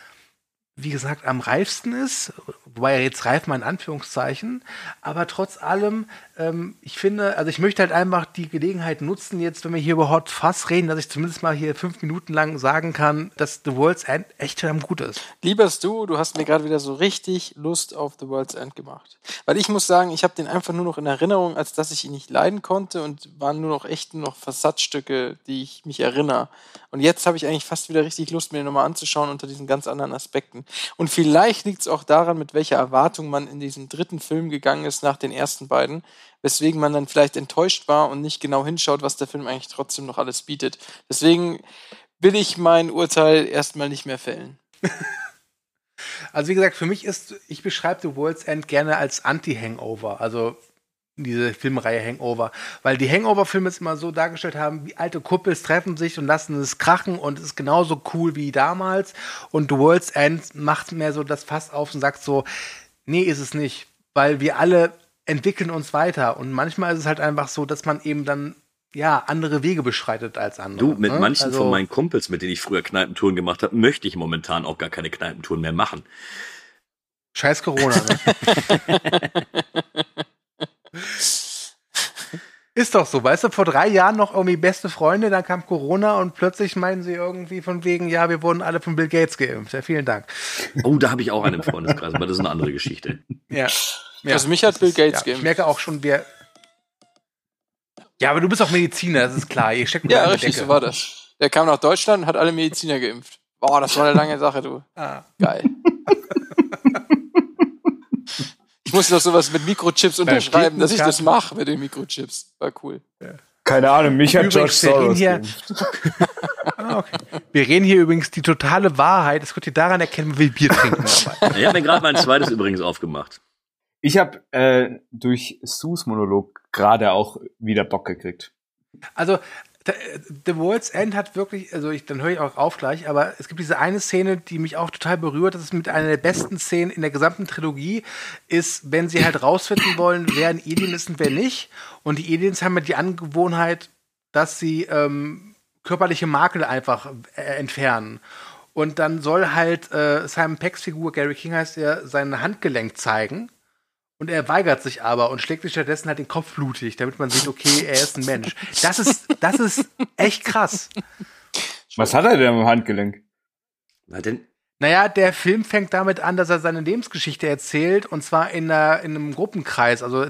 wie gesagt, am reifsten ist, wobei er jetzt reif mal in Anführungszeichen, aber trotz allem, ähm, ich finde, also ich möchte halt einfach die Gelegenheit nutzen, jetzt, wenn wir hier über Hot Fuss reden, dass ich zumindest mal hier fünf Minuten lang sagen kann, dass The World's End echt verdammt gut ist. Lieber du, du hast mir gerade wieder so richtig Lust auf The World's End gemacht. Weil ich muss sagen, ich habe den einfach nur noch in Erinnerung, als dass ich ihn nicht leiden konnte und waren nur noch echt nur noch Versatzstücke, die ich mich erinnere. Und jetzt habe ich eigentlich fast wieder richtig Lust, mir den nochmal anzuschauen unter diesen ganz anderen Aspekten. Und vielleicht liegt es auch daran, mit welcher Erwartung man in diesen dritten Film gegangen ist nach den ersten beiden, weswegen man dann vielleicht enttäuscht war und nicht genau hinschaut, was der Film eigentlich trotzdem noch alles bietet. Deswegen will ich mein Urteil erstmal nicht mehr fällen. (laughs) Also wie gesagt, für mich ist, ich beschreibe The World's End gerne als Anti-Hangover. Also diese Filmreihe Hangover, weil die Hangover-Filme es immer so dargestellt haben, wie alte Kuppels treffen sich und lassen es krachen und es ist genauso cool wie damals und The World's End macht mehr so das Fass auf und sagt so, nee, ist es nicht, weil wir alle entwickeln uns weiter und manchmal ist es halt einfach so, dass man eben dann ja, andere Wege beschreitet als andere. Du, mit ne? manchen also, von meinen Kumpels, mit denen ich früher Kneipentouren gemacht habe, möchte ich momentan auch gar keine Kneipentouren mehr machen. Scheiß Corona, ne? (laughs) Ist doch so, weißt du, vor drei Jahren noch irgendwie beste Freunde, dann kam Corona und plötzlich meinen sie irgendwie von wegen, ja, wir wurden alle von Bill Gates geimpft. Ja, vielen Dank. Oh, da habe ich auch einen im Freundeskreis, aber das ist eine andere Geschichte. Ja. ja. Also mich hat Bill Gates ja, geimpft. Ich merke auch schon, wer. Ja, aber du bist auch Mediziner, das ist klar. Ihr steckt ja, richtig, Decke. so war das. Der kam nach Deutschland und hat alle Mediziner geimpft. Boah, das war eine lange Sache, du. Ah. Geil. (laughs) Ich musste doch sowas mit Mikrochips unterschreiben, dass ich das mache mit den Mikrochips. War cool. Ja. Keine Ahnung, mich hat George Soros hier, (laughs) ah, okay. Wir reden hier übrigens die totale Wahrheit. Das könnt ihr daran erkennen, wie Bier trinken. ich habe mir gerade mein zweites übrigens aufgemacht. Ich habe äh, durch Sus Monolog gerade auch wieder Bock gekriegt. Also The World's End hat wirklich, also ich, dann höre ich auch auf gleich, aber es gibt diese eine Szene, die mich auch total berührt. Das ist mit einer der besten Szenen in der gesamten Trilogie, ist, wenn sie halt rausfinden wollen, wer ein Alien ist und wer nicht. Und die Aliens haben ja die Angewohnheit, dass sie ähm, körperliche Makel einfach äh, entfernen. Und dann soll halt äh, Simon Pecks Figur, Gary King heißt er, sein Handgelenk zeigen. Und er weigert sich aber und schlägt sich stattdessen halt den Kopf blutig, damit man sieht, okay, er ist ein Mensch. Das ist, das ist echt krass. Was hat er denn am Handgelenk? Was denn? Naja, der Film fängt damit an, dass er seine Lebensgeschichte erzählt und zwar in, einer, in einem Gruppenkreis. Also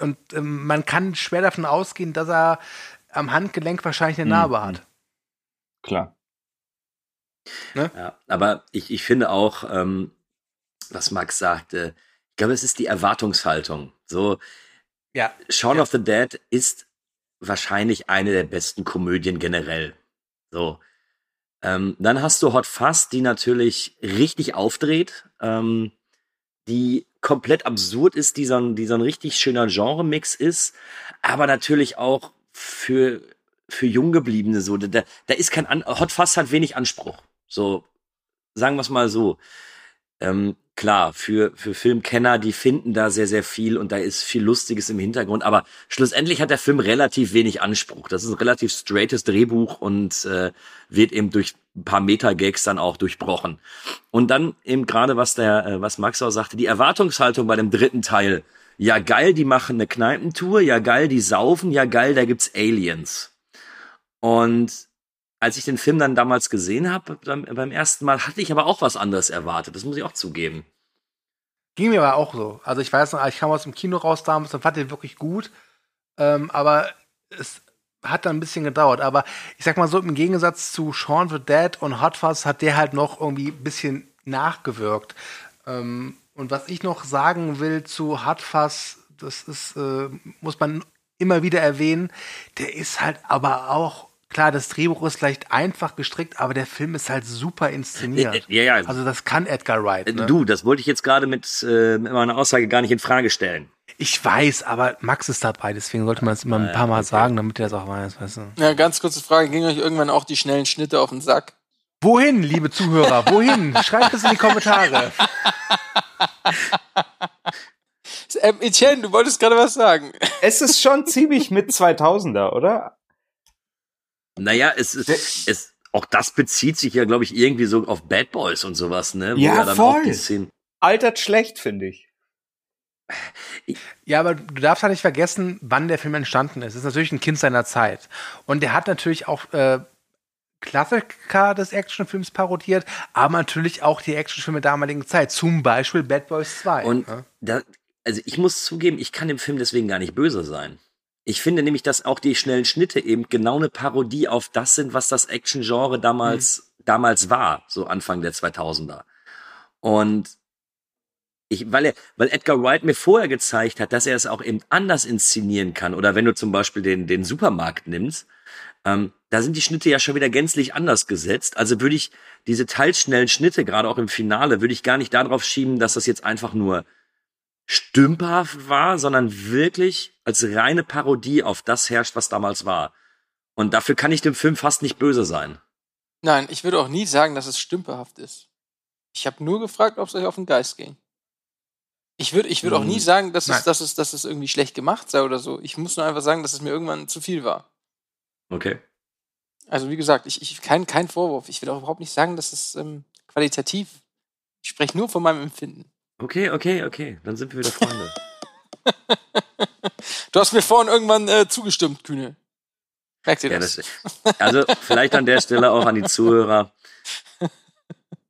und ähm, man kann schwer davon ausgehen, dass er am Handgelenk wahrscheinlich eine Narbe mhm. hat. Klar. Ne? Ja, aber ich, ich finde auch, ähm, was Max sagte, ich glaube, es ist die Erwartungshaltung. So, ja. Shaun ja. of the Dead ist wahrscheinlich eine der besten Komödien generell. So. Ähm, dann hast du Hot Fuzz, die natürlich richtig aufdreht. Ähm, die komplett absurd ist, die so ein, die so ein richtig schöner Genre-Mix ist, aber natürlich auch für, für Junggebliebene so. Da, da ist kein, An Hot Fuzz hat wenig Anspruch. So, sagen wir es mal so. Ähm, klar, für, für Filmkenner, die finden da sehr, sehr viel und da ist viel Lustiges im Hintergrund, aber schlussendlich hat der Film relativ wenig Anspruch. Das ist ein relativ straightes Drehbuch und äh, wird eben durch ein paar Meta-Gags dann auch durchbrochen. Und dann eben gerade, was der, äh, was Max auch sagte, die Erwartungshaltung bei dem dritten Teil. Ja geil, die machen eine Kneipentour, ja geil, die saufen, ja geil, da gibt's Aliens. Und als ich den Film dann damals gesehen habe, beim ersten Mal, hatte ich aber auch was anderes erwartet. Das muss ich auch zugeben. Ging mir aber auch so. Also ich weiß noch, ich kam aus dem Kino raus damals und fand den wirklich gut. Ähm, aber es hat dann ein bisschen gedauert. Aber ich sag mal so, im Gegensatz zu Shaun the Dead und Hot Fuzz hat der halt noch irgendwie ein bisschen nachgewirkt. Ähm, und was ich noch sagen will zu Hot Fuzz, das ist, äh, muss man immer wieder erwähnen, der ist halt aber auch klar, das Drehbuch ist vielleicht einfach gestrickt, aber der Film ist halt super inszeniert. Ja, ja. Also das kann Edgar Wright. Ne? Du, das wollte ich jetzt gerade mit, äh, mit meiner Aussage gar nicht in Frage stellen. Ich weiß, aber Max ist dabei, deswegen sollte man es immer ein paar Mal okay. sagen, damit er das auch weiß, weißt du. Ja, ganz kurze Frage, gingen euch irgendwann auch die schnellen Schnitte auf den Sack? Wohin, liebe Zuhörer, wohin? Schreibt es in die Kommentare. ähm, Etienne, du wolltest gerade was sagen. Es ist schon ziemlich mit 2000er, oder? Naja, es ist, es, auch das bezieht sich ja, glaube ich, irgendwie so auf Bad Boys und sowas, ne? Wo ja, ja dann voll. Auch die Szenen Altert schlecht, finde ich. Ja, aber du darfst halt nicht vergessen, wann der Film entstanden ist. Es ist natürlich ein Kind seiner Zeit. Und der hat natürlich auch äh, Klassiker des Actionfilms parodiert, aber natürlich auch die Actionfilme der damaligen Zeit. Zum Beispiel Bad Boys 2. Und ja? da, also ich muss zugeben, ich kann dem Film deswegen gar nicht böse sein. Ich finde nämlich, dass auch die schnellen Schnitte eben genau eine Parodie auf das sind, was das Action-Genre damals, mhm. damals war, so Anfang der 2000er. Und ich, weil er, weil Edgar Wright mir vorher gezeigt hat, dass er es auch eben anders inszenieren kann. Oder wenn du zum Beispiel den, den Supermarkt nimmst, ähm, da sind die Schnitte ja schon wieder gänzlich anders gesetzt. Also würde ich diese teilschnellen Schnitte, gerade auch im Finale, würde ich gar nicht darauf schieben, dass das jetzt einfach nur stümperhaft war, sondern wirklich als reine Parodie auf das herrscht, was damals war. Und dafür kann ich dem Film fast nicht böse sein. Nein, ich würde auch nie sagen, dass es stümperhaft ist. Ich habe nur gefragt, ob es euch auf den Geist ging. Ich würde ich würd auch nie hm. sagen, dass es, dass, es, dass es irgendwie schlecht gemacht sei oder so. Ich muss nur einfach sagen, dass es mir irgendwann zu viel war. Okay. Also wie gesagt, ich, ich kein, kein Vorwurf. Ich will auch überhaupt nicht sagen, dass es ähm, qualitativ. Ich spreche nur von meinem Empfinden. Okay, okay, okay. Dann sind wir wieder Freunde. (laughs) (laughs) du hast mir vorhin irgendwann äh, zugestimmt, Kühne. Merkt ihr das? Ja, das? Also vielleicht an der Stelle auch an die Zuhörer.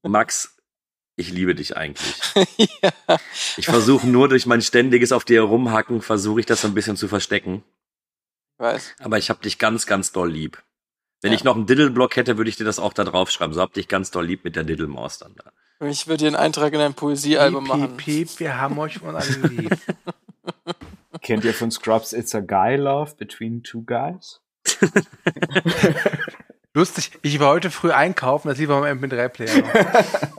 Max, ich liebe dich eigentlich. (laughs) ja. Ich versuche nur durch mein ständiges auf dir herumhacken, versuche ich das so ein bisschen zu verstecken. Weiß. Aber ich hab dich ganz, ganz doll lieb. Wenn ja. ich noch einen Diddle-Block hätte, würde ich dir das auch da drauf schreiben. So hab dich ganz doll lieb mit der Diddle-Maus dann da. Ich würde dir einen Eintrag in ein Poesiealbum machen. Piep, piep, wir haben euch von alle lieb. (laughs) Kennt ihr von Scrubs It's a Guy Love Between Two Guys? (laughs) Lustig, ich war heute früh einkaufen, das lief am MP3-Player. (laughs)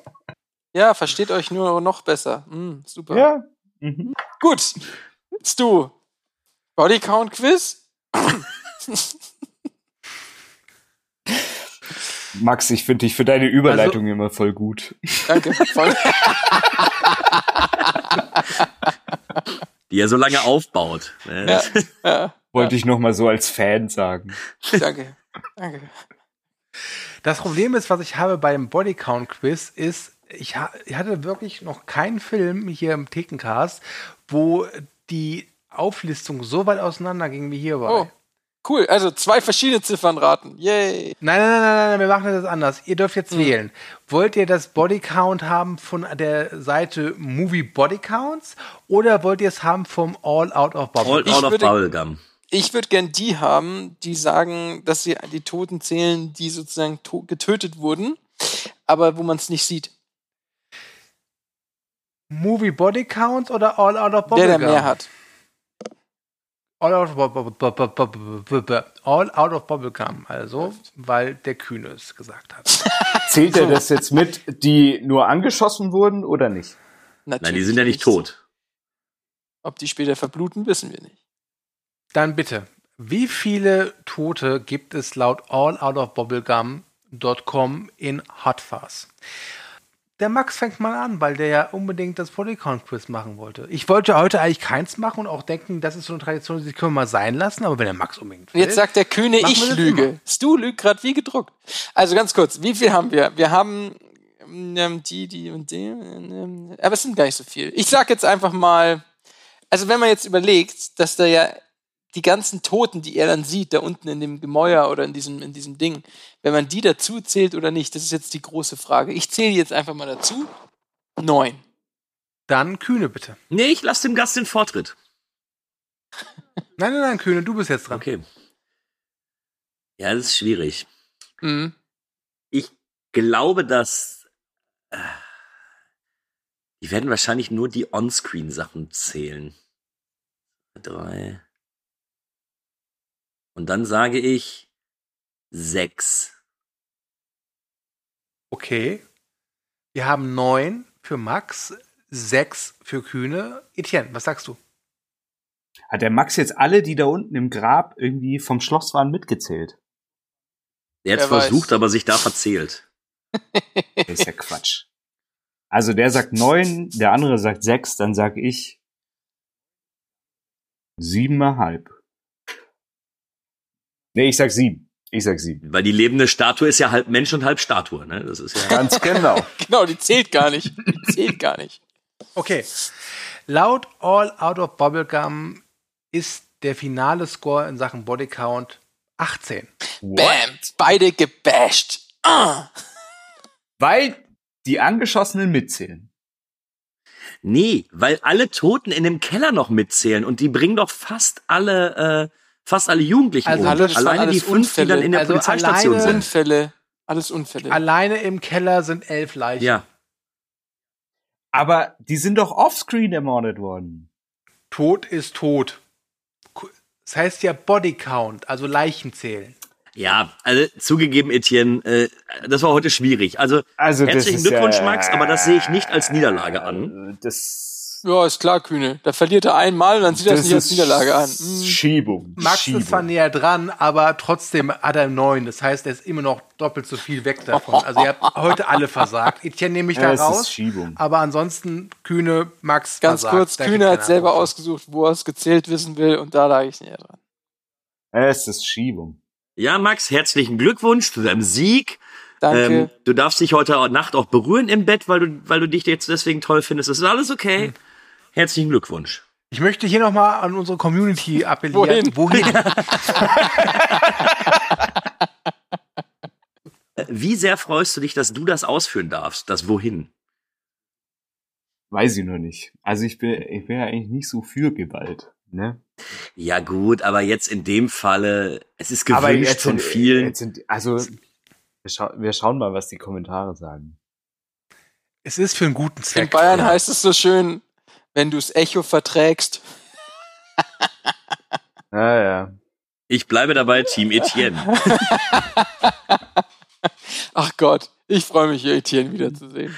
ja, versteht euch nur noch besser. Mm, super. Ja. Mhm. Gut, jetzt du. Bodycount Quiz? (laughs) Max, ich finde dich für deine Überleitung also, immer voll gut. Danke. Voll. Die er so lange aufbaut. Ne? Ja, ja, Wollte ja. ich noch mal so als Fan sagen. Danke. Danke. Das Problem ist, was ich habe beim Bodycount Quiz, ist, ich, ha ich hatte wirklich noch keinen Film hier im Thekencast, wo die Auflistung so weit auseinander ging wie hierbei. Oh. Cool, also zwei verschiedene Ziffern raten. Yay. Nein, nein, nein, nein, nein, wir machen das anders. Ihr dürft jetzt mhm. wählen. Wollt ihr das Bodycount haben von der Seite Movie Bodycounts oder wollt ihr es haben vom All Out of Bubblegum? All Out of Bubblegum. Ich würde gern die haben, die sagen, dass sie die Toten zählen, die sozusagen getötet wurden, aber wo man es nicht sieht. Movie Body Count oder All Out of Bubblegum? Der, der mehr hat. All out, of, all out of Bubblegum, also, weil der Kühne es gesagt hat. (laughs) Zählt er das jetzt mit, die nur angeschossen wurden oder nicht? Natürlich Nein, die sind ja nicht tot. Ob die später verbluten, wissen wir nicht. Dann bitte, wie viele Tote gibt es laut alloutofbubblegum.com in Hot Fuzz? Der Max fängt mal an, weil der ja unbedingt das Polycount-Quiz machen wollte. Ich wollte heute eigentlich keins machen und auch denken, das ist so eine Tradition, die können wir mal sein lassen, aber wenn der Max unbedingt will, Jetzt sagt der Kühne, ich lüge. Stu lügt gerade wie gedruckt. Also ganz kurz, wie viel haben wir? Wir haben ähm, die, die und die. Ähm, aber es sind gar nicht so viel. Ich sag jetzt einfach mal, also wenn man jetzt überlegt, dass da ja die ganzen Toten, die er dann sieht, da unten in dem Gemäuer oder in diesem, in diesem Ding, wenn man die dazu zählt oder nicht, das ist jetzt die große Frage. Ich zähle jetzt einfach mal dazu. Neun. Dann Kühne bitte. Nee, ich lasse dem Gast den Vortritt. (laughs) Nein, nein, nein, Kühne, du bist jetzt dran. Okay. Ja, das ist schwierig. Mhm. Ich glaube, dass äh, die werden wahrscheinlich nur die On-Screen-Sachen zählen. Drei. Und dann sage ich sechs. Okay. Wir haben neun für Max, sechs für Kühne. Etienne, was sagst du? Hat der Max jetzt alle, die da unten im Grab irgendwie vom Schloss waren, mitgezählt? Er hat weiß. versucht, aber sich da verzählt. Das ist ja Quatsch. Also der sagt neun, der andere sagt sechs, dann sag ich siebeneinhalb. Nee, ich sag sieben. Ich sag sieben. Weil die lebende Statue ist ja halb Mensch und halb Statue, ne? Das ist ja. Ganz genau. (laughs) Genau, die zählt gar nicht. Die zählt gar nicht. Okay. Laut All Out of Bubblegum ist der finale Score in Sachen Bodycount 18. Bam! Beide gebasht. Ah. Weil die Angeschossenen mitzählen. Nee, weil alle Toten in dem Keller noch mitzählen und die bringen doch fast alle, äh, fast alle Jugendlichen Also um. alles- Alleine die fünf, die dann in der Also Polizeistation alleine- sind. Unfälle. Alles Unfälle. Alleine im Keller sind elf Leichen. Ja. Aber die sind doch offscreen ermordet worden. Tod ist tot. Das heißt ja Bodycount, also Leichen zählen. Ja, also zugegeben, Etienne, äh, das war heute schwierig. Also, Also herzlichen Glückwunsch, ja- Max, aber das sehe ich nicht als Niederlage an. Das, Ja, ist klar, Kühne. Da verliert er einmal und dann sieht er es nicht als Niederlage an. Hm. Schiebung. Max Schiebung. ist zwar näher dran, aber trotzdem hat er neun. Das heißt, er ist immer noch doppelt so viel weg davon. Also ihr habt heute alle versagt. Etienne nehme ich Ja, da es ist raus. Schiebung. Aber ansonsten Kühne, Max Ganz versagt. kurz, Da Kühne hat selber ausgesucht, wo er es gezählt wissen will und da lag ich näher dran. Es ist Schiebung. Ja, Max, herzlichen Glückwunsch zu deinem Sieg. Danke. Ähm, du darfst dich heute Nacht auch berühren im Bett, weil du, weil du dich jetzt deswegen toll findest. Das ist alles okay. Herzlichen Glückwunsch. Ich möchte hier nochmal an unsere Community appellieren. Wohin? Wohin? (laughs) Wie sehr freust du dich, dass du das ausführen darfst? Das Wohin? Weiß ich noch nicht. Also ich bin, ich bin ja eigentlich nicht so für Gewalt. Ne? Ja gut, aber jetzt in dem Falle, es ist Aber gewünscht jetzt von sind- vielen. Jetzt sind, also wir, schau, wir schauen mal, was die Kommentare sagen. es ist für einen guten In Zweck. Bayern heißt es so schön, wenn du's Echo verträgst. (laughs) Ja, ja. Ich bleibe dabei, Team Etienne. (laughs) Ach Gott, ich freue mich, hier Etienne wiederzusehen.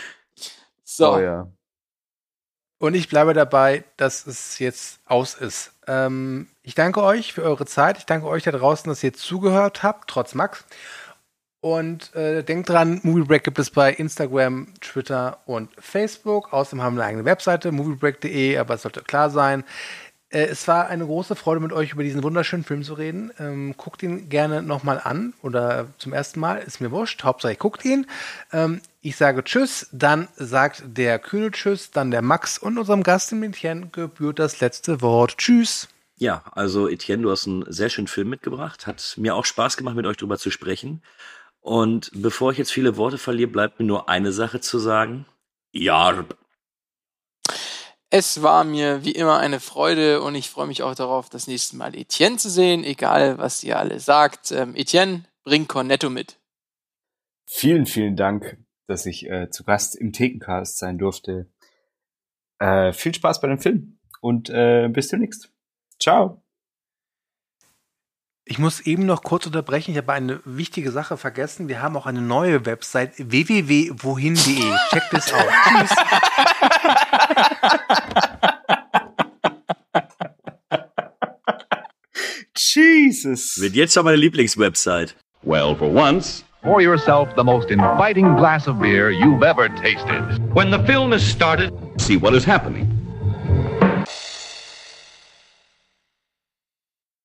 So, Oh ja. Und ich bleibe dabei, dass es jetzt aus ist. Ähm, ich danke euch für eure Zeit. Ich danke euch da draußen, dass ihr zugehört habt, trotz Max. Und äh, denkt dran, Movie Break gibt es bei Instagram, Twitter und Facebook. Außerdem haben wir eine eigene Webseite, moviebreak.de, aber es sollte klar sein. Äh, es war eine große Freude, mit euch über diesen wunderschönen Film zu reden. Ähm, guckt ihn gerne nochmal an oder zum ersten Mal, ist mir wurscht. Hauptsache, ihr guckt ihn. Ähm, ich sage Tschüss, dann sagt der Kühne Tschüss, dann der Max und unserem Gast im Mädchen gebührt das letzte Wort. Tschüss. Ja, also Etienne, du hast einen sehr schönen Film mitgebracht. Hat mir auch Spaß gemacht, mit euch drüber zu sprechen. Und bevor ich jetzt viele Worte verliere, bleibt mir nur eine Sache zu sagen. Ja, es war mir wie immer eine Freude und ich freue mich auch darauf, das nächste Mal Etienne zu sehen, egal was ihr alle sagt. Ähm, Etienne, bring Cornetto mit. Vielen, vielen Dank, dass ich äh, zu Gast im Thekencast sein durfte. Äh, viel Spaß bei dem Film und äh, bis demnächst. Ciao. Ich muss eben noch kurz unterbrechen. Ich habe eine wichtige Sache vergessen. Wir haben auch eine neue Website www.wohin.de. Check das (laughs) out. Tschüss. Jesus. Wird jetzt schon meine Lieblingswebsite. Well, for once, pour yourself the most inviting glass of beer you've ever tasted. When the film is started, see what is happening.